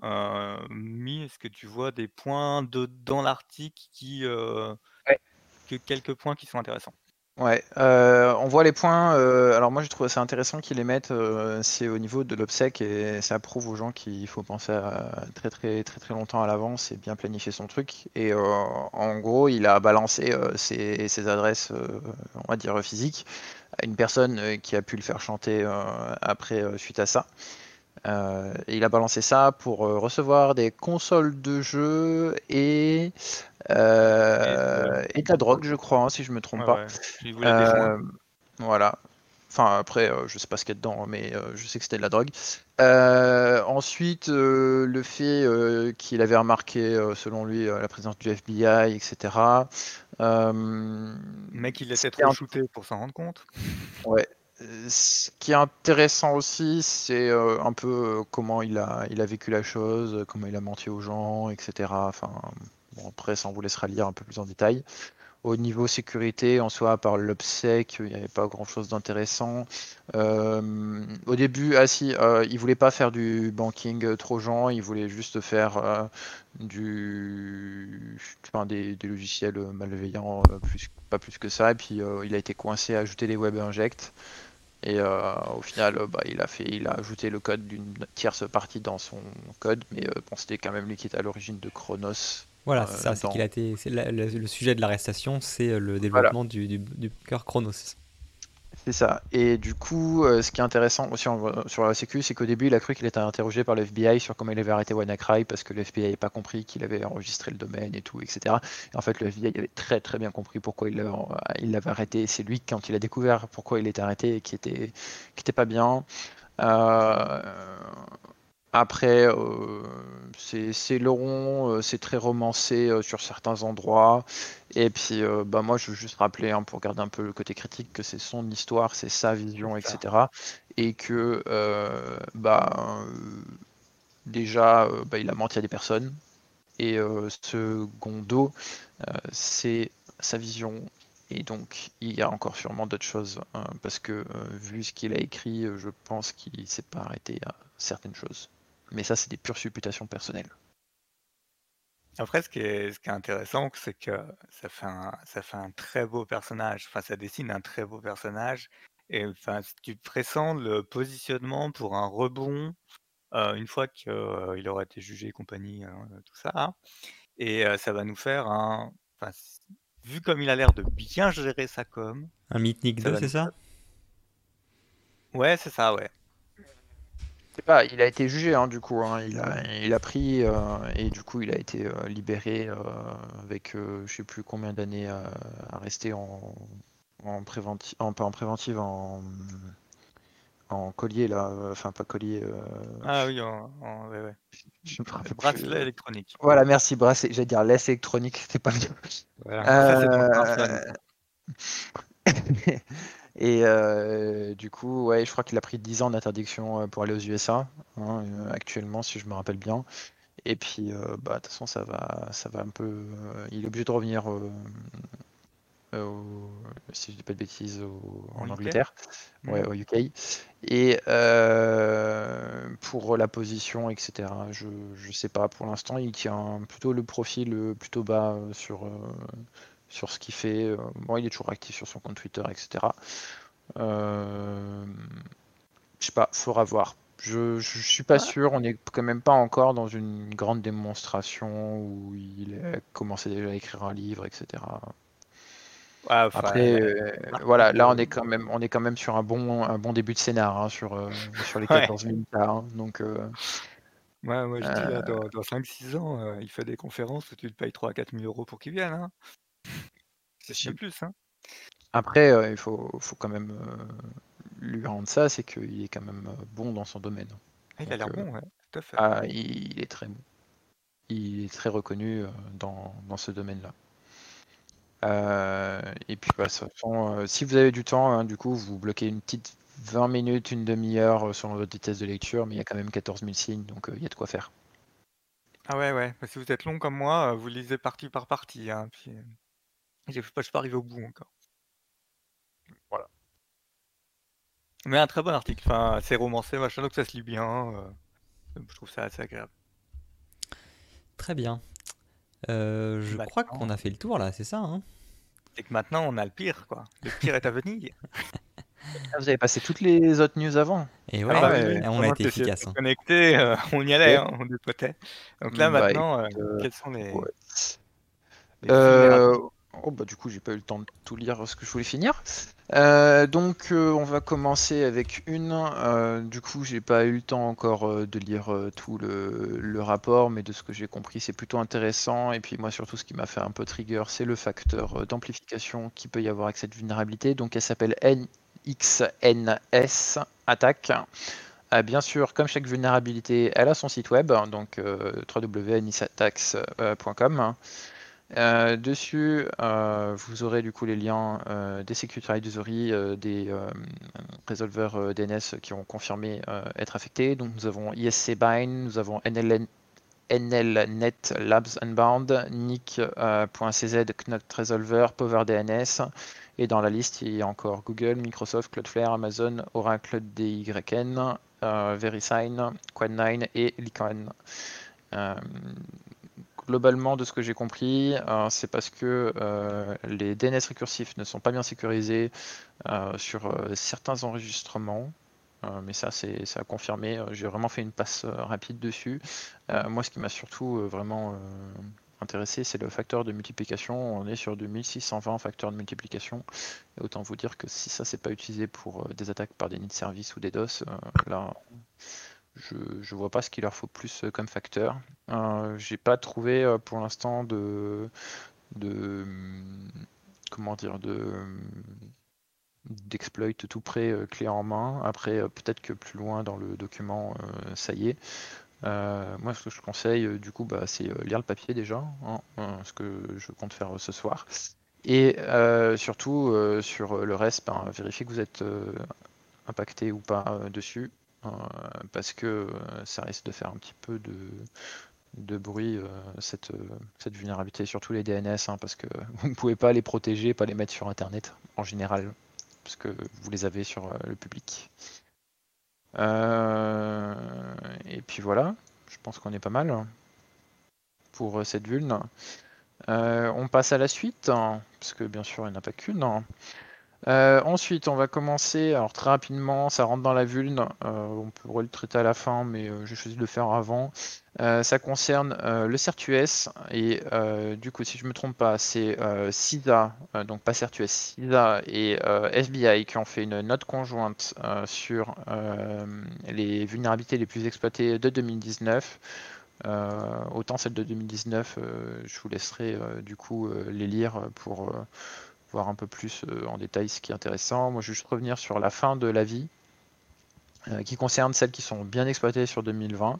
Euh, Mi, est-ce que tu vois des points de, dans l'article qui, euh, Ouais. que quelques points qui sont intéressants? Ouais, euh, on voit les points. euh, alors moi, j'ai trouvé ça intéressant qu'ils les mettent. euh, c'est au niveau de l'obsèque et ça prouve aux gens qu'il faut penser à très très très très longtemps à l'avance et bien planifier son truc. Et euh, en gros, il a balancé euh, ses, ses adresses, on va dire physiques, à une personne qui a pu le faire chanter après suite à ça. Euh, il a balancé ça pour euh, recevoir des consoles de jeux et, euh, et de la drogue, je crois, hein, si je me trompe Ouais, pas. Euh, voilà. Enfin, après, je sais pas ce qu'il y a dedans, mais euh, je sais que c'était de la drogue. Ensuite, le fait qu'il avait remarqué, selon lui, la présence du FBI, etc. Le mec, il est trop shooté pour s'en rendre compte. Ouais. Euh, Ce qui est intéressant aussi, c'est euh, un peu euh, comment il a, vécu la chose, comment il a menti aux gens, etc. Enfin, après, ça, on vous laissera lire un peu plus en détail. Au niveau sécurité, en soi, par l'obsèque, il n'y avait pas grand-chose d'intéressant. Au début, ah si, il voulait pas faire du banking euh, trojan, il voulait juste faire des, logiciels malveillants, pas plus que ça. Et puis, il a été coincé à ajouter des web inject. Et euh, au final, euh, bah, il a fait, il a ajouté le code d'une tierce partie dans son code, mais euh, bon, c'était quand même lui qui était à l'origine de Chronos. Voilà, c'est ça, c'est dans- qu'il a été. la- le, le sujet de l'arrestation, c'est le développement du, du, du cœur Chronos. C'est ça. Et du coup, euh, ce qui est intéressant aussi sur la sécu, c'est qu'au début, il a cru qu'il était interrogé par le FBI sur comment il avait arrêté WannaCry parce que le FBI n'avait pas compris qu'il avait enregistré le domaine et tout, etc. Et en fait, le FBI avait très très bien compris pourquoi il l'avait il l'avait arrêté. C'est lui, quand il a découvert pourquoi il était arrêté et qui était, qui était pas bien. Euh, Après, euh, c'est long, euh, c'est très romancé euh, sur certains endroits. Et puis, euh, bah, moi, je veux juste rappeler, hein, pour garder un peu le côté critique, que c'est son histoire, c'est sa vision, etc. Et que, bah, déjà, bah, il a menti à des personnes. Et secondo, euh, c'est sa vision. Et donc, il y a encore sûrement d'autres choses. hein, parce que, euh, vu ce qu'il a écrit, euh, je pense qu'il ne s'est pas arrêté à certaines choses. Mais ça, c'est des pures supputations personnelles. Après, ce qui est, ce qui est intéressant, c'est que ça fait, un, ça fait un très beau personnage. Enfin, ça dessine un très beau personnage. Et enfin, si tu pressens le positionnement pour un rebond euh, une fois qu'il aura été jugé et compagnie, hein, tout ça. Et euh, ça va nous faire un. Enfin, vu comme il a l'air de bien gérer sa com. Un Mythic Ça 2, va c'est ça? Ouais, c'est ça, ouais. Pas, il a été jugé hein, du coup, hein, il, a, il a pris euh, et du coup il a été euh, libéré euh, avec euh, je sais plus combien d'années à, à rester en, en préventive, en, pas en préventive, en, en collier là, euh, enfin pas collier. euh, Ah oui, en, en- ouais, ouais. je me rappelle plus, bracelet euh, électronique. Voilà, merci bracelet. J'allais dire laisse électronique, c'était pas bien. Voilà. Et euh, du coup, ouais, je crois qu'il a pris 10 ans d'interdiction euh, pour aller aux USA, hein, euh, actuellement, si je me rappelle bien. Et puis, euh, bah, de toute façon, ça va, ça va un peu. euh, il est obligé de revenir, au- si je dis pas de bêtises, au- En? Angleterre, ouais, Mhm. au UK. Et pour la position, etc., je, je sais pas. Pour l'instant, il tient plutôt le profil plutôt bas sur, sur ce qu'il fait. Euh, Bon, il est toujours actif sur son compte Twitter, etc. Euh, je sais pas, faudra voir. Je, je suis pas Ouais. sûr, on est quand même pas encore dans une grande démonstration où il a commencé déjà à écrire un livre, etc. Ouais, enfin, Après, ouais. euh, voilà, là on est quand même, on est quand même sur un bon, un bon début de scénar hein, sur, euh, sur les Ouais. 14 minutes là, hein. donc euh, Ouais, moi je dis, là, dans, dans 5-6 ans, euh, il fait des conférences où tu le payes 3 à 4 000 euros pour qu'il vienne. Hein. C'est si- même plus. Hein. après, euh, il faut, faut quand même euh, lui rendre ça, c'est qu'il est quand même euh, bon dans son domaine. Ah, il a l'air bon, ouais, tout à fait. ah, il, il est très bon. Il est très reconnu dans, dans ce domaine-là. Euh, et puis, bah, de toute façon, euh, si vous avez du temps, hein, du coup, vous bloquez une petite 20 minutes, une demi-heure euh, selon votre vitesse de lecture, mais il y a quand même 14 000 signes, donc il y a de quoi faire. Ah ouais, ouais. Bah, si vous êtes long comme moi, vous lisez partie par partie. Hein, puis, je suis pas arrivé au bout encore. Voilà. Mais un très bon article. Enfin, c'est romancé, machin, donc ça se lit bien. euh, je trouve ça assez agréable. Très bien. Euh, je crois qu'on a fait le tour là, c'est ça hein? Et que maintenant, on a le pire, quoi. Le pire est à venir. Ah, vous avez passé toutes les autres news avant Et Ah ouais, ouais, et on a été efficace. hein. connecter, euh, on y allait, hein, on dépotait. Donc là, Bah, maintenant, euh, quels sont les, ouais. les vulnérables bah du coup j'ai pas eu le temps de tout lire ce que je voulais finir. Euh, donc euh, on va commencer avec une. Euh, du coup j'ai pas eu le temps encore de lire tout le, rapport, mais de ce que j'ai compris c'est plutôt intéressant. Et puis moi surtout ce qui m'a fait un peu trigger c'est le facteur d'amplification qui peut y avoir avec cette vulnérabilité. Donc elle s'appelle NXNS attaque. Euh, bien sûr, comme chaque vulnérabilité, elle a son site web, donc www.nisattacks.com. Euh, dessus, euh, vous aurez du coup les liens euh, des Security Advisory, des résolveurs DNS qui ont confirmé être affectés. Donc nous avons ISC Bind, nous avons NLN, NLNet Labs Unbound, Nick.cz, Knot Resolver, PowerDNS. Et dans la liste, il y a encore Google, Microsoft, Cloudflare, Amazon, Oracle, DYN, VeriSign, Quad9 et Lycon. Globalement, de ce que j'ai compris, euh, c'est parce que euh, les DNS récursifs ne sont pas bien sécurisés euh, sur certains enregistrements. Mais ça, c'est ça a confirmé. J'ai vraiment fait une passe rapide dessus. Moi, ce qui m'a surtout vraiment intéressé, c'est le facteur de multiplication. On est sur du 1620 facteurs de multiplication. Autant vous dire que si ça, c'est pas utilisé pour des attaques par des nids de service ou des DOS, là, je, je vois pas ce qu'il leur faut plus euh, comme facteur. Euh, J'ai pas trouvé euh, pour l'instant de, hum, comment dire de hum, d'exploit tout près euh, clé en main. Après, peut-être que plus loin dans le document, ça y est. Moi, ce que je conseille, du coup, bah, c'est lire le papier déjà, hein, ce que je compte faire ce soir. Et surtout, sur le reste, ben, vérifiez que vous êtes impacté ou pas dessus, parce que euh, ça risque de faire un petit peu de, bruit, euh, cette, euh, cette vulnérabilité, surtout les DNS, hein, parce que vous ne pouvez pas les protéger, pas les mettre sur Internet en général, parce que vous les avez sur euh, le public. Euh, et puis voilà, je pense qu'on est pas mal pour euh, cette vulne. Euh, on passe à la suite, hein, parce que bien sûr il n'y en a pas qu'une. hein. Euh, ensuite, on va commencer, alors très rapidement, ça rentre dans la vulne, euh, on pourrait le traiter à la fin, mais euh, j'ai choisi de le faire avant. Euh, ça concerne le CertUS, et du coup, si je ne me trompe pas, c'est CISA, euh, donc pas CertUS, CISA et FBI qui ont fait une note conjointe sur les vulnérabilités les plus exploitées de 2019. Euh, autant celles de 2019, euh, je vous laisserai du coup les lire pour voir un peu plus euh, en détail ce qui est intéressant. Moi, je vais juste revenir sur la fin de l'avis. qui concernent celles qui sont bien exploitées sur 2020.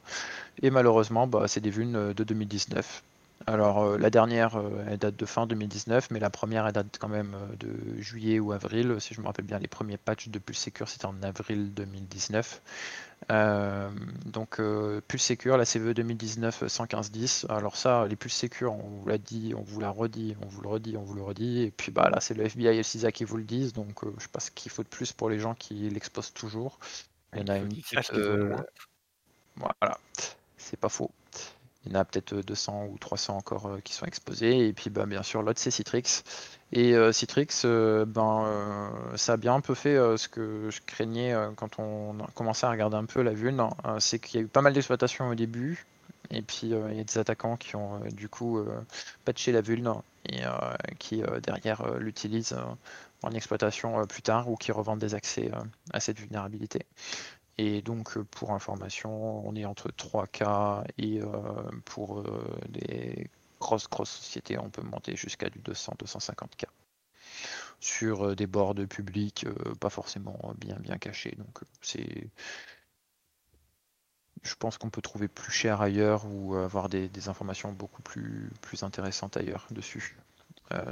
Et malheureusement, bah, c'est des vulnes de 2019. Alors euh, la dernière, euh, elle date de fin 2019, mais la première, elle date quand même euh, de juillet ou avril. Si je me rappelle bien, les premiers patchs de Pulse Secure, c'était en avril 2019. Donc Pulse Secure, la CVE 2019 115.10. Alors ça, les Pulse Secure, on vous l'a dit, on vous l'a redit, on vous le redit, on vous le redit. Et puis bah là, c'est le FBI et le CISA qui vous le disent. Donc je sais pas ce qu'il faut de plus pour les gens qui l'exposent toujours. Il y en a une petite, voilà, c'est pas faux. Il y en a peut-être 200 ou 300 encore euh, qui sont exposés. Et puis bah, bien sûr l'autre c'est Citrix. Et euh, Citrix, euh, ben, ça a bien un peu fait ce que je craignais quand on a commencé à regarder un peu la vulne. c'est qu'il y a eu pas mal d'exploitations au début. Et puis il y a des attaquants qui ont du coup patché la vulne et qui derrière l'utilisent en exploitation plus tard ou qui revendent des accès à cette vulnérabilité. Et donc, euh, pour information, on est entre 3K et euh, pour des euh, grosses, grosses sociétés, on peut monter jusqu'à du 200-250K. Sur des bords publics, pas forcément bien, bien cachés. Donc, c'est. Je pense qu'on peut trouver plus cher ailleurs ou avoir des, informations beaucoup plus, plus intéressantes ailleurs dessus.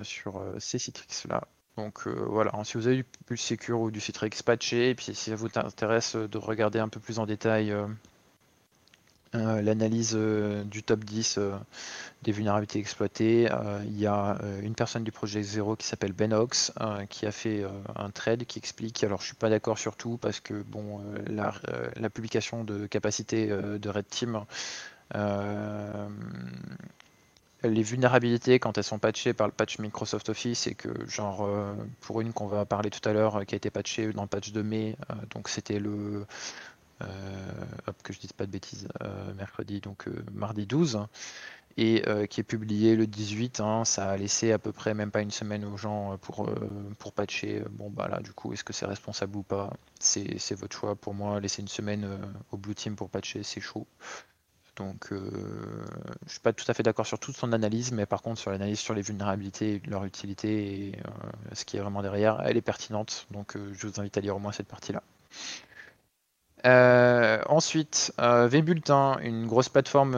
sur ces Citrix-là. Donc euh, voilà, si vous avez du Secure ou du Citrix patché, et puis si ça vous intéresse de regarder un peu plus en détail euh, euh, l'analyse du top 10 des vulnérabilités exploitées, il y a une personne du projet Zero qui s'appelle Ben Ox qui a fait un trade qui explique, alors je suis pas d'accord sur tout parce que bon la, publication de capacité de Red Team les vulnérabilités quand elles sont patchées par le patch Microsoft Office et que genre euh, pour une qu'on va parler tout à l'heure euh, qui a été patchée dans le patch de mai euh, donc c'était le hop que je dise pas de bêtises mercredi donc mardi 12 et qui est publié le 18 hein, ça a laissé à peu près même pas une semaine aux gens pour, pour patcher bon bah là du coup est-ce que c'est responsable ou pas? C'est votre choix. Pour moi laisser une semaine au blue team pour patcher c'est chaud donc, euh, je suis pas tout à fait d'accord sur toute son analyse, mais par contre sur l'analyse sur les vulnérabilités, leur utilité et euh, ce qui est vraiment derrière, elle est pertinente. Donc, euh, je vous invite à lire au moins cette partie-là. ensuite, VBulletin, une grosse plateforme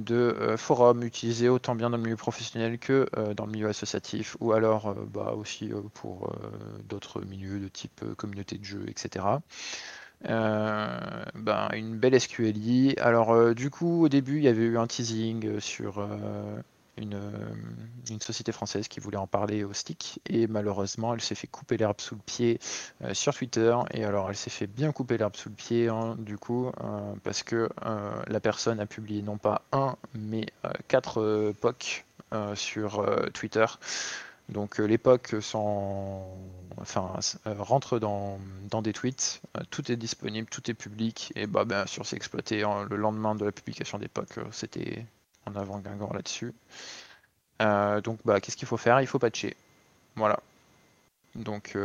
de forum utilisée autant bien dans le milieu professionnel que dans le milieu associatif, ou alors bah, aussi pour d'autres milieux de type communauté de jeux, etc. Euh, ben, une belle SQLI. Alors euh, du coup au début il y avait eu un teasing euh, sur une, société française qui voulait en parler au stick et malheureusement elle s'est fait couper l'herbe sous le pied sur Twitter. Et alors elle s'est fait bien couper l'herbe sous le pied hein, du coup parce que la personne a publié non pas un mais quatre POC sur Twitter donc euh, l'époque euh, rentre dans, des tweets, euh, tout est disponible, tout est public, et bah bien sûr c'est exploité le lendemain de la publication d'époque, c'était en avant Guingamp là-dessus. donc bah qu'est-ce qu'il faut faire? Il faut patcher. Voilà. Donc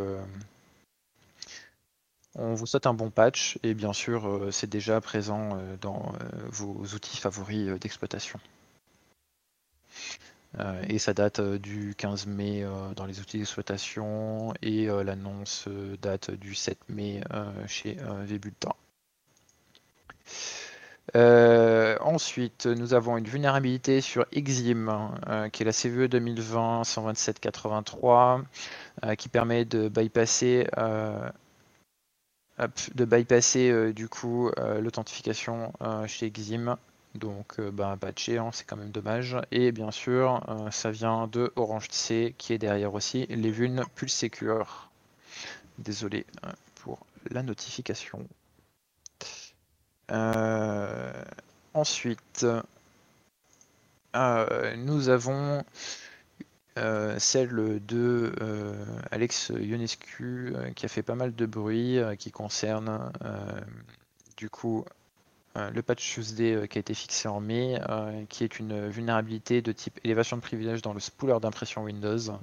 on vous souhaite un bon patch et bien sûr c'est déjà présent dans vos outils favoris d'exploitation. Euh, et ça date euh, du 15 mai euh, dans les outils d'exploitation et l'annonce date du 7 mai chez Vbulletin. ensuite, nous avons une vulnérabilité sur Exim, qui est la CVE 2020-12783, qui permet de bypasser, de l'authentification chez Exim donc euh, bah, patché, hein, c'est quand même dommage. Et bien sûr, euh, ça vient de Orange C qui est derrière aussi les vulnes Pulse Secure. Désolé euh, pour la notification. ensuite, nous avons celle de Alex Ionescu qui a fait pas mal de bruit qui concerne du coup euh, le patch Tuesday euh, qui a été fixé en mai, euh, qui est une vulnérabilité de type élévation de privilèges dans le spooler d'impression Windows.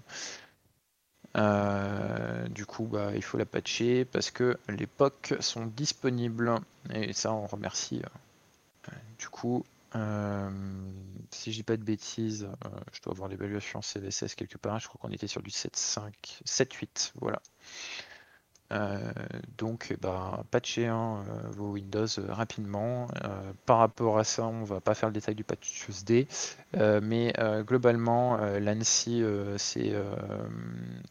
du coup, bah, il faut la patcher parce que les POC sont disponibles et ça, on remercie. du coup, si je dis pas de bêtises, je dois avoir l'évaluation CVSS quelque part. Je crois qu'on était sur du 7.5, 7.8, voilà. Euh, donc, bah, patchez hein, euh, vos Windows euh, rapidement. par rapport à ça, on va pas faire le détail du patch Tuesday, mais globalement, l'ANSI s'est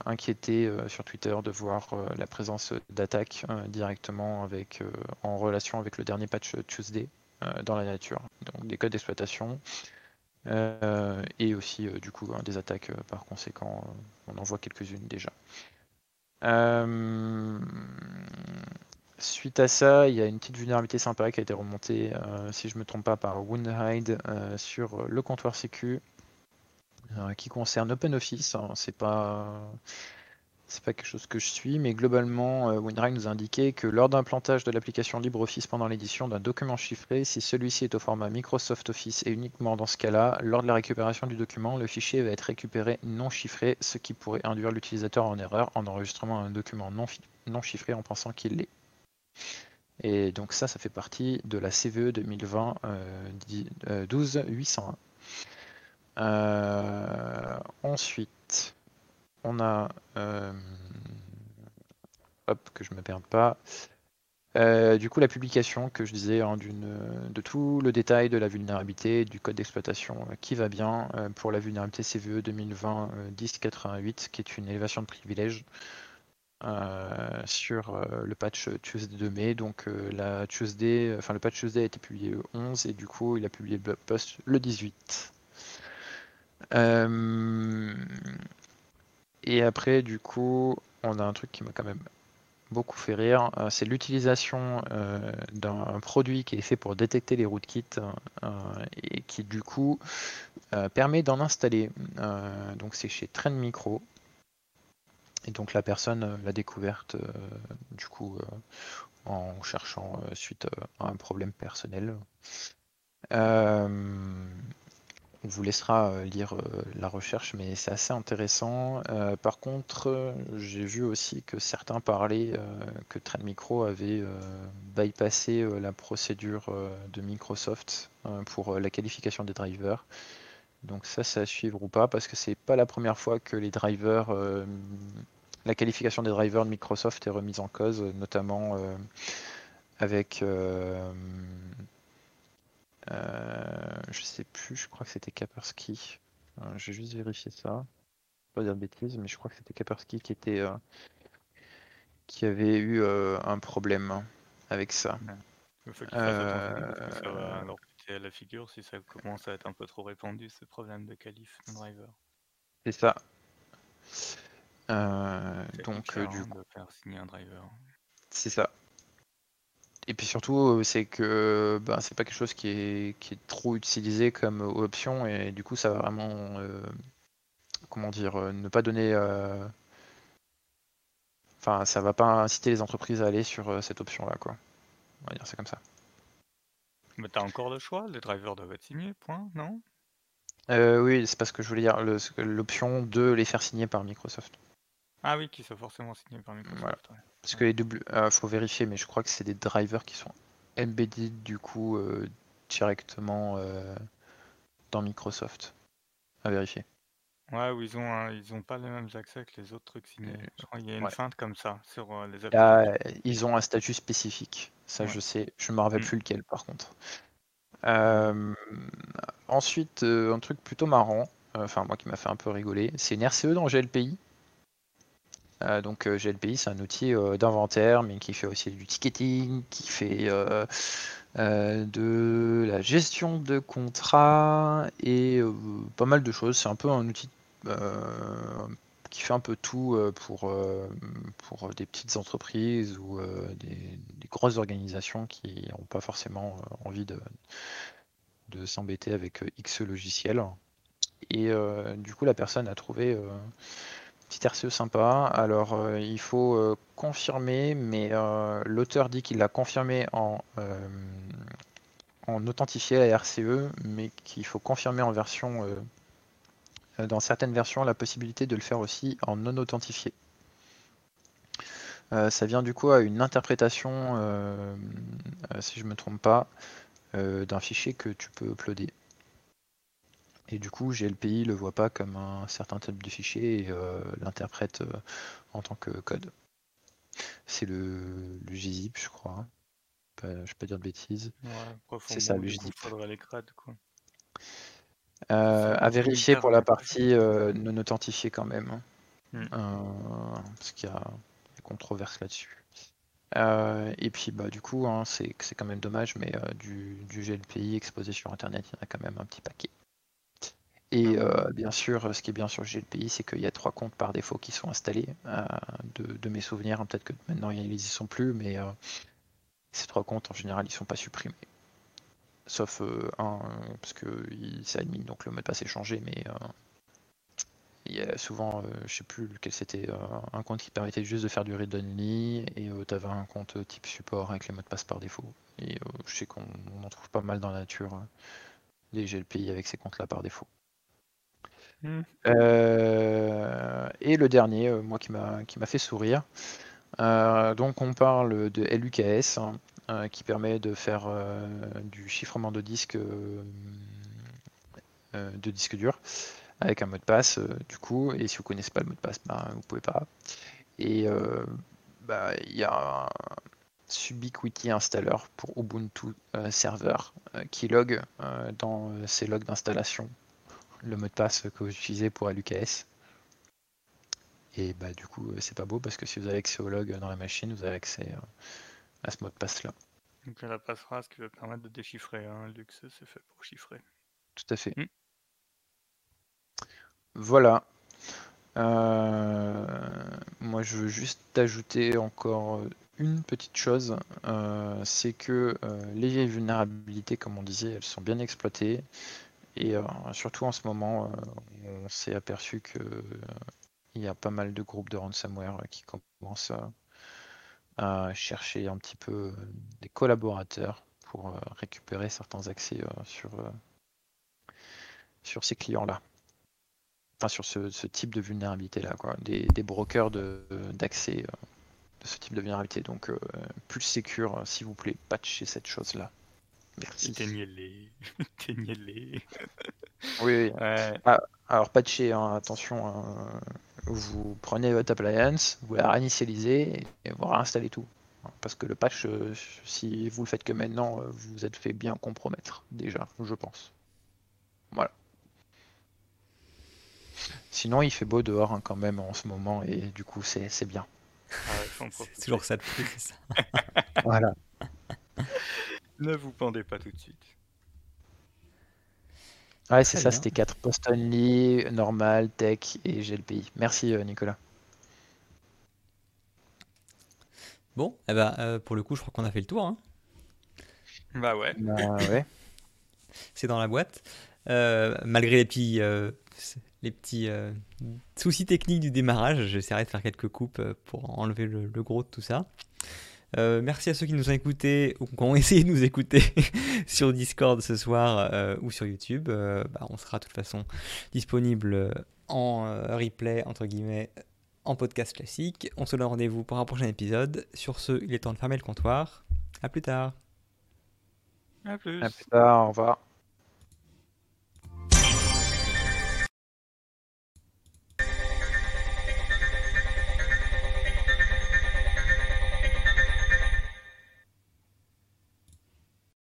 inquiété sur Twitter de voir la présence d'attaques directement avec, en relation avec le dernier patch Tuesday dans la nature. Donc, des codes d'exploitation. et aussi du coup hein, des attaques par conséquent, on en voit quelques-unes déjà. Euh, suite à ça, il y a une petite vulnérabilité sympa qui a été remontée, euh, si je ne me trompe pas, par Woundhide euh, sur le comptoir sécu qui concerne OpenOffice. C'est pas c'est pas quelque chose que je suis, mais globalement, euh, nous a indiqué que lors d'un plantage de l'application LibreOffice pendant l'édition d'un document chiffré, si celui-ci est au format Microsoft Office et uniquement dans ce cas-là, lors de la récupération du document, le fichier va être récupéré non chiffré, ce qui pourrait induire l'utilisateur en erreur en enregistrant un document non, chiffré en pensant qu'il l'est. Et donc ça, ça fait partie de la CVE 2020 euh, 12 801. Euh, ensuite, on a euh, hop que je me perde pas. Euh, du coup, la publication que je disais hein, de tout le détail de la vulnérabilité du code d'exploitation euh, qui va bien pour la vulnérabilité CVE 2020-1088, qui est une élévation de privilège sur le patch Tuesday de mai. Donc, la Tuesday, le patch Tuesday a été publié le 11 et du coup, il a publié le post le 18. Et après, du coup, on a un truc qui m'a quand même beaucoup fait rire, euh, c'est l'utilisation euh, d'un produit qui est fait pour détecter les rootkits euh, et qui du coup permet d'en installer. donc c'est chez Trend Micro. Et donc la personne l'a découverte du coup en cherchant suite à un problème personnel. On vous laissera euh, lire euh, la recherche, mais c'est assez intéressant. Euh, par contre, j'ai vu aussi que certains parlaient que Trend Micro avait bypassé la procédure de Microsoft pour la qualification des drivers. Donc ça, c'est à suivre ou pas, parce que c'est pas la première fois que les drivers, la qualification des drivers de Microsoft est remise en cause, notamment avec je sais plus, je crois que c'était Kaspersky. Euh, je vais juste vérifier ça. Pas dire de bêtises, mais je crois que c'était Kaspersky qui était euh, qui avait eu un problème avec ça. Il faut qu'il fasse leur à la figure si ça commence à être un peu trop répandu, ce problème de qualif driver. C'est ça. donc, du coup. faire signer un driver. C'est ça. Et puis surtout, euh, c'est que bah, c'est pas quelque chose qui est, qui est, trop utilisé comme option et du coup, ça va vraiment, euh, comment dire, euh, ne pas donner. Enfin, ça va pas inciter les entreprises à aller sur cette option-là, quoi. On va dire c'est comme ça. Mais t'as encore le choix, les drivers doivent être signés, point, non? Oui, c'est parce que je voulais dire l'option de les faire signer par Microsoft. Ah oui, qui sont forcément signés par Microsoft. Parce que les doubles, euh, faut vérifier, mais je crois que c'est des drivers qui sont embedded du coup euh, directement euh, dans Microsoft. À vérifier. Ouais, ou ils ont ils ont pas les mêmes accès que les autres trucs signés. Je crois qu'il y a une feinte comme ça sur les applications. ils ont un statut spécifique, ça je sais. Je me rappelle mm. plus lequel par contre. ensuite, un truc plutôt marrant, enfin moi qui m'a fait un peu rigoler, c'est une RCE dans GLPI euh, donc euh, GLPI, c'est un outil euh, d'inventaire, mais qui fait aussi du ticketing, qui fait de la gestion de contrats et pas mal de choses. C'est un peu un outil qui fait un peu tout pour, pour des petites entreprises ou des, grosses organisations qui n'ont pas forcément envie de, de s'embêter avec X logiciels. Et du coup, la personne a trouvé Petit RCE sympa. Alors, euh, il faut euh, confirmer, mais euh, l'auteur dit qu'il l'a confirmé en, en authentifié à RCE, mais qu'il faut confirmer en version, dans certaines versions, la possibilité de le faire aussi en non authentifié. ça vient du coup à une interprétation, si je ne me trompe pas, d'un fichier que tu peux uploader. Et du coup, GLPI le voit pas comme un certain type de fichier et euh, l'interprète euh, en tant que code. C'est le, le gzip, je crois. Je vais pas dire de bêtises. Ouais, C'est ça, le coup, GZIP. faudrait les crades, quoi. Euh, à vérifier pour la partie non authentifiée quand même. hein. Hmm. Parce qu'il y a des controverses là-dessus. Euh, et puis bah du coup hein, c'est c'est quand même dommage mais euh, du, du GLPI exposé sur internet il y en a quand même un petit paquet. Et euh, bien sûr ce qui est bien sur GLPI c'est qu'il y a trois comptes par défaut qui sont installés euh, de, de mes souvenirs. Peut-être que maintenant ils y sont plus mais euh, ces trois comptes en général ils sont pas supprimés. Sauf un, parce que c'est admin, donc le mot de passe est changé, mais il y a souvent, je sais plus lequel c'était, un compte qui permettait juste de faire du read only, et tu avais un compte type support avec les mots de passe par défaut. Et je sais qu'on on en trouve pas mal dans la nature, des GLPI avec ces comptes-là par défaut. Hmm. Euh, et le dernier, euh, moi qui m'a qui m'a fait sourire. Euh, donc on parle de LUKS hein, qui permet de faire du chiffrement de disque de disque dur avec un mot de passe du coup et si vous connaissez pas le mot de passe ben, vous pouvez pas et bah, il y a un Subiquity installer pour Ubuntu Server qui log dans ses logs d'installation le mot de passe que vous utilisez pour LUKS. Et bah du coup euh, c'est pas beau parce que si vous avez accès au log dans la machine, vous avez accès euh, à ce mot de passe là. Donc la passera, ce qui va permettre de déchiffrer. Hein. Lux, c'est fait pour chiffrer. Tout à fait. Mm. Voilà. Euh, moi je veux juste ajouter encore une petite chose, euh, c'est que euh, les vieilles vulnérabilités, comme on disait, elles sont bien exploitées. Et euh, surtout en ce moment, euh, on s'est aperçu que euh, il y a pas mal de groupes de ransomware qui commencent à, chercher un petit peu des collaborateurs pour récupérer certains accès sur, sur ces clients-là. Enfin, sur ce, type de vulnérabilité-là, quoi. Des, brokers de- d'accès euh, de ce type de vulnérabilité. Donc, plus secure, euh, s'il vous plaît, patchez cette chose-là. Merci. Éteignez-les. Éteignez-les. Oui, oui. Ouais. Alors, patcher, hein, attention, hein, vous prenez votre appliance, vous la réinitialisez et vous réinstallez tout. Parce que le patch, euh, si vous le faites que maintenant, euh, vous vous êtes fait bien compromettre, déjà, je pense. Voilà. Sinon, il fait beau dehors hein, quand même en ce moment et du coup, c'est c'est bien. Ouais, en C'est toujours ça de ça. Voilà. Ne vous pendez pas tout de suite. Ouais, c'est ça, c'était 4 post only, normal, tech et GLPI. Merci euh, Nicolas. Bon, eh ben, euh, pour le coup, je crois qu'on a fait le tour. hein. Bah ouais. Bah, ouais. C'est dans la boîte. Euh, malgré les petits, euh, les petits euh, soucis techniques du démarrage, j'essaierai de faire quelques coupes pour enlever le, le gros de tout ça. Euh, merci à ceux qui nous ont écoutés ou qui ont essayé de nous écouter sur Discord ce soir euh, ou sur YouTube. Euh, bah, on sera de toute façon disponible en euh, replay, entre guillemets, en podcast classique. On se donne rendez-vous pour un prochain épisode. Sur ce, il est temps de fermer le comptoir. À plus tard. À plus. À plus tard, au revoir.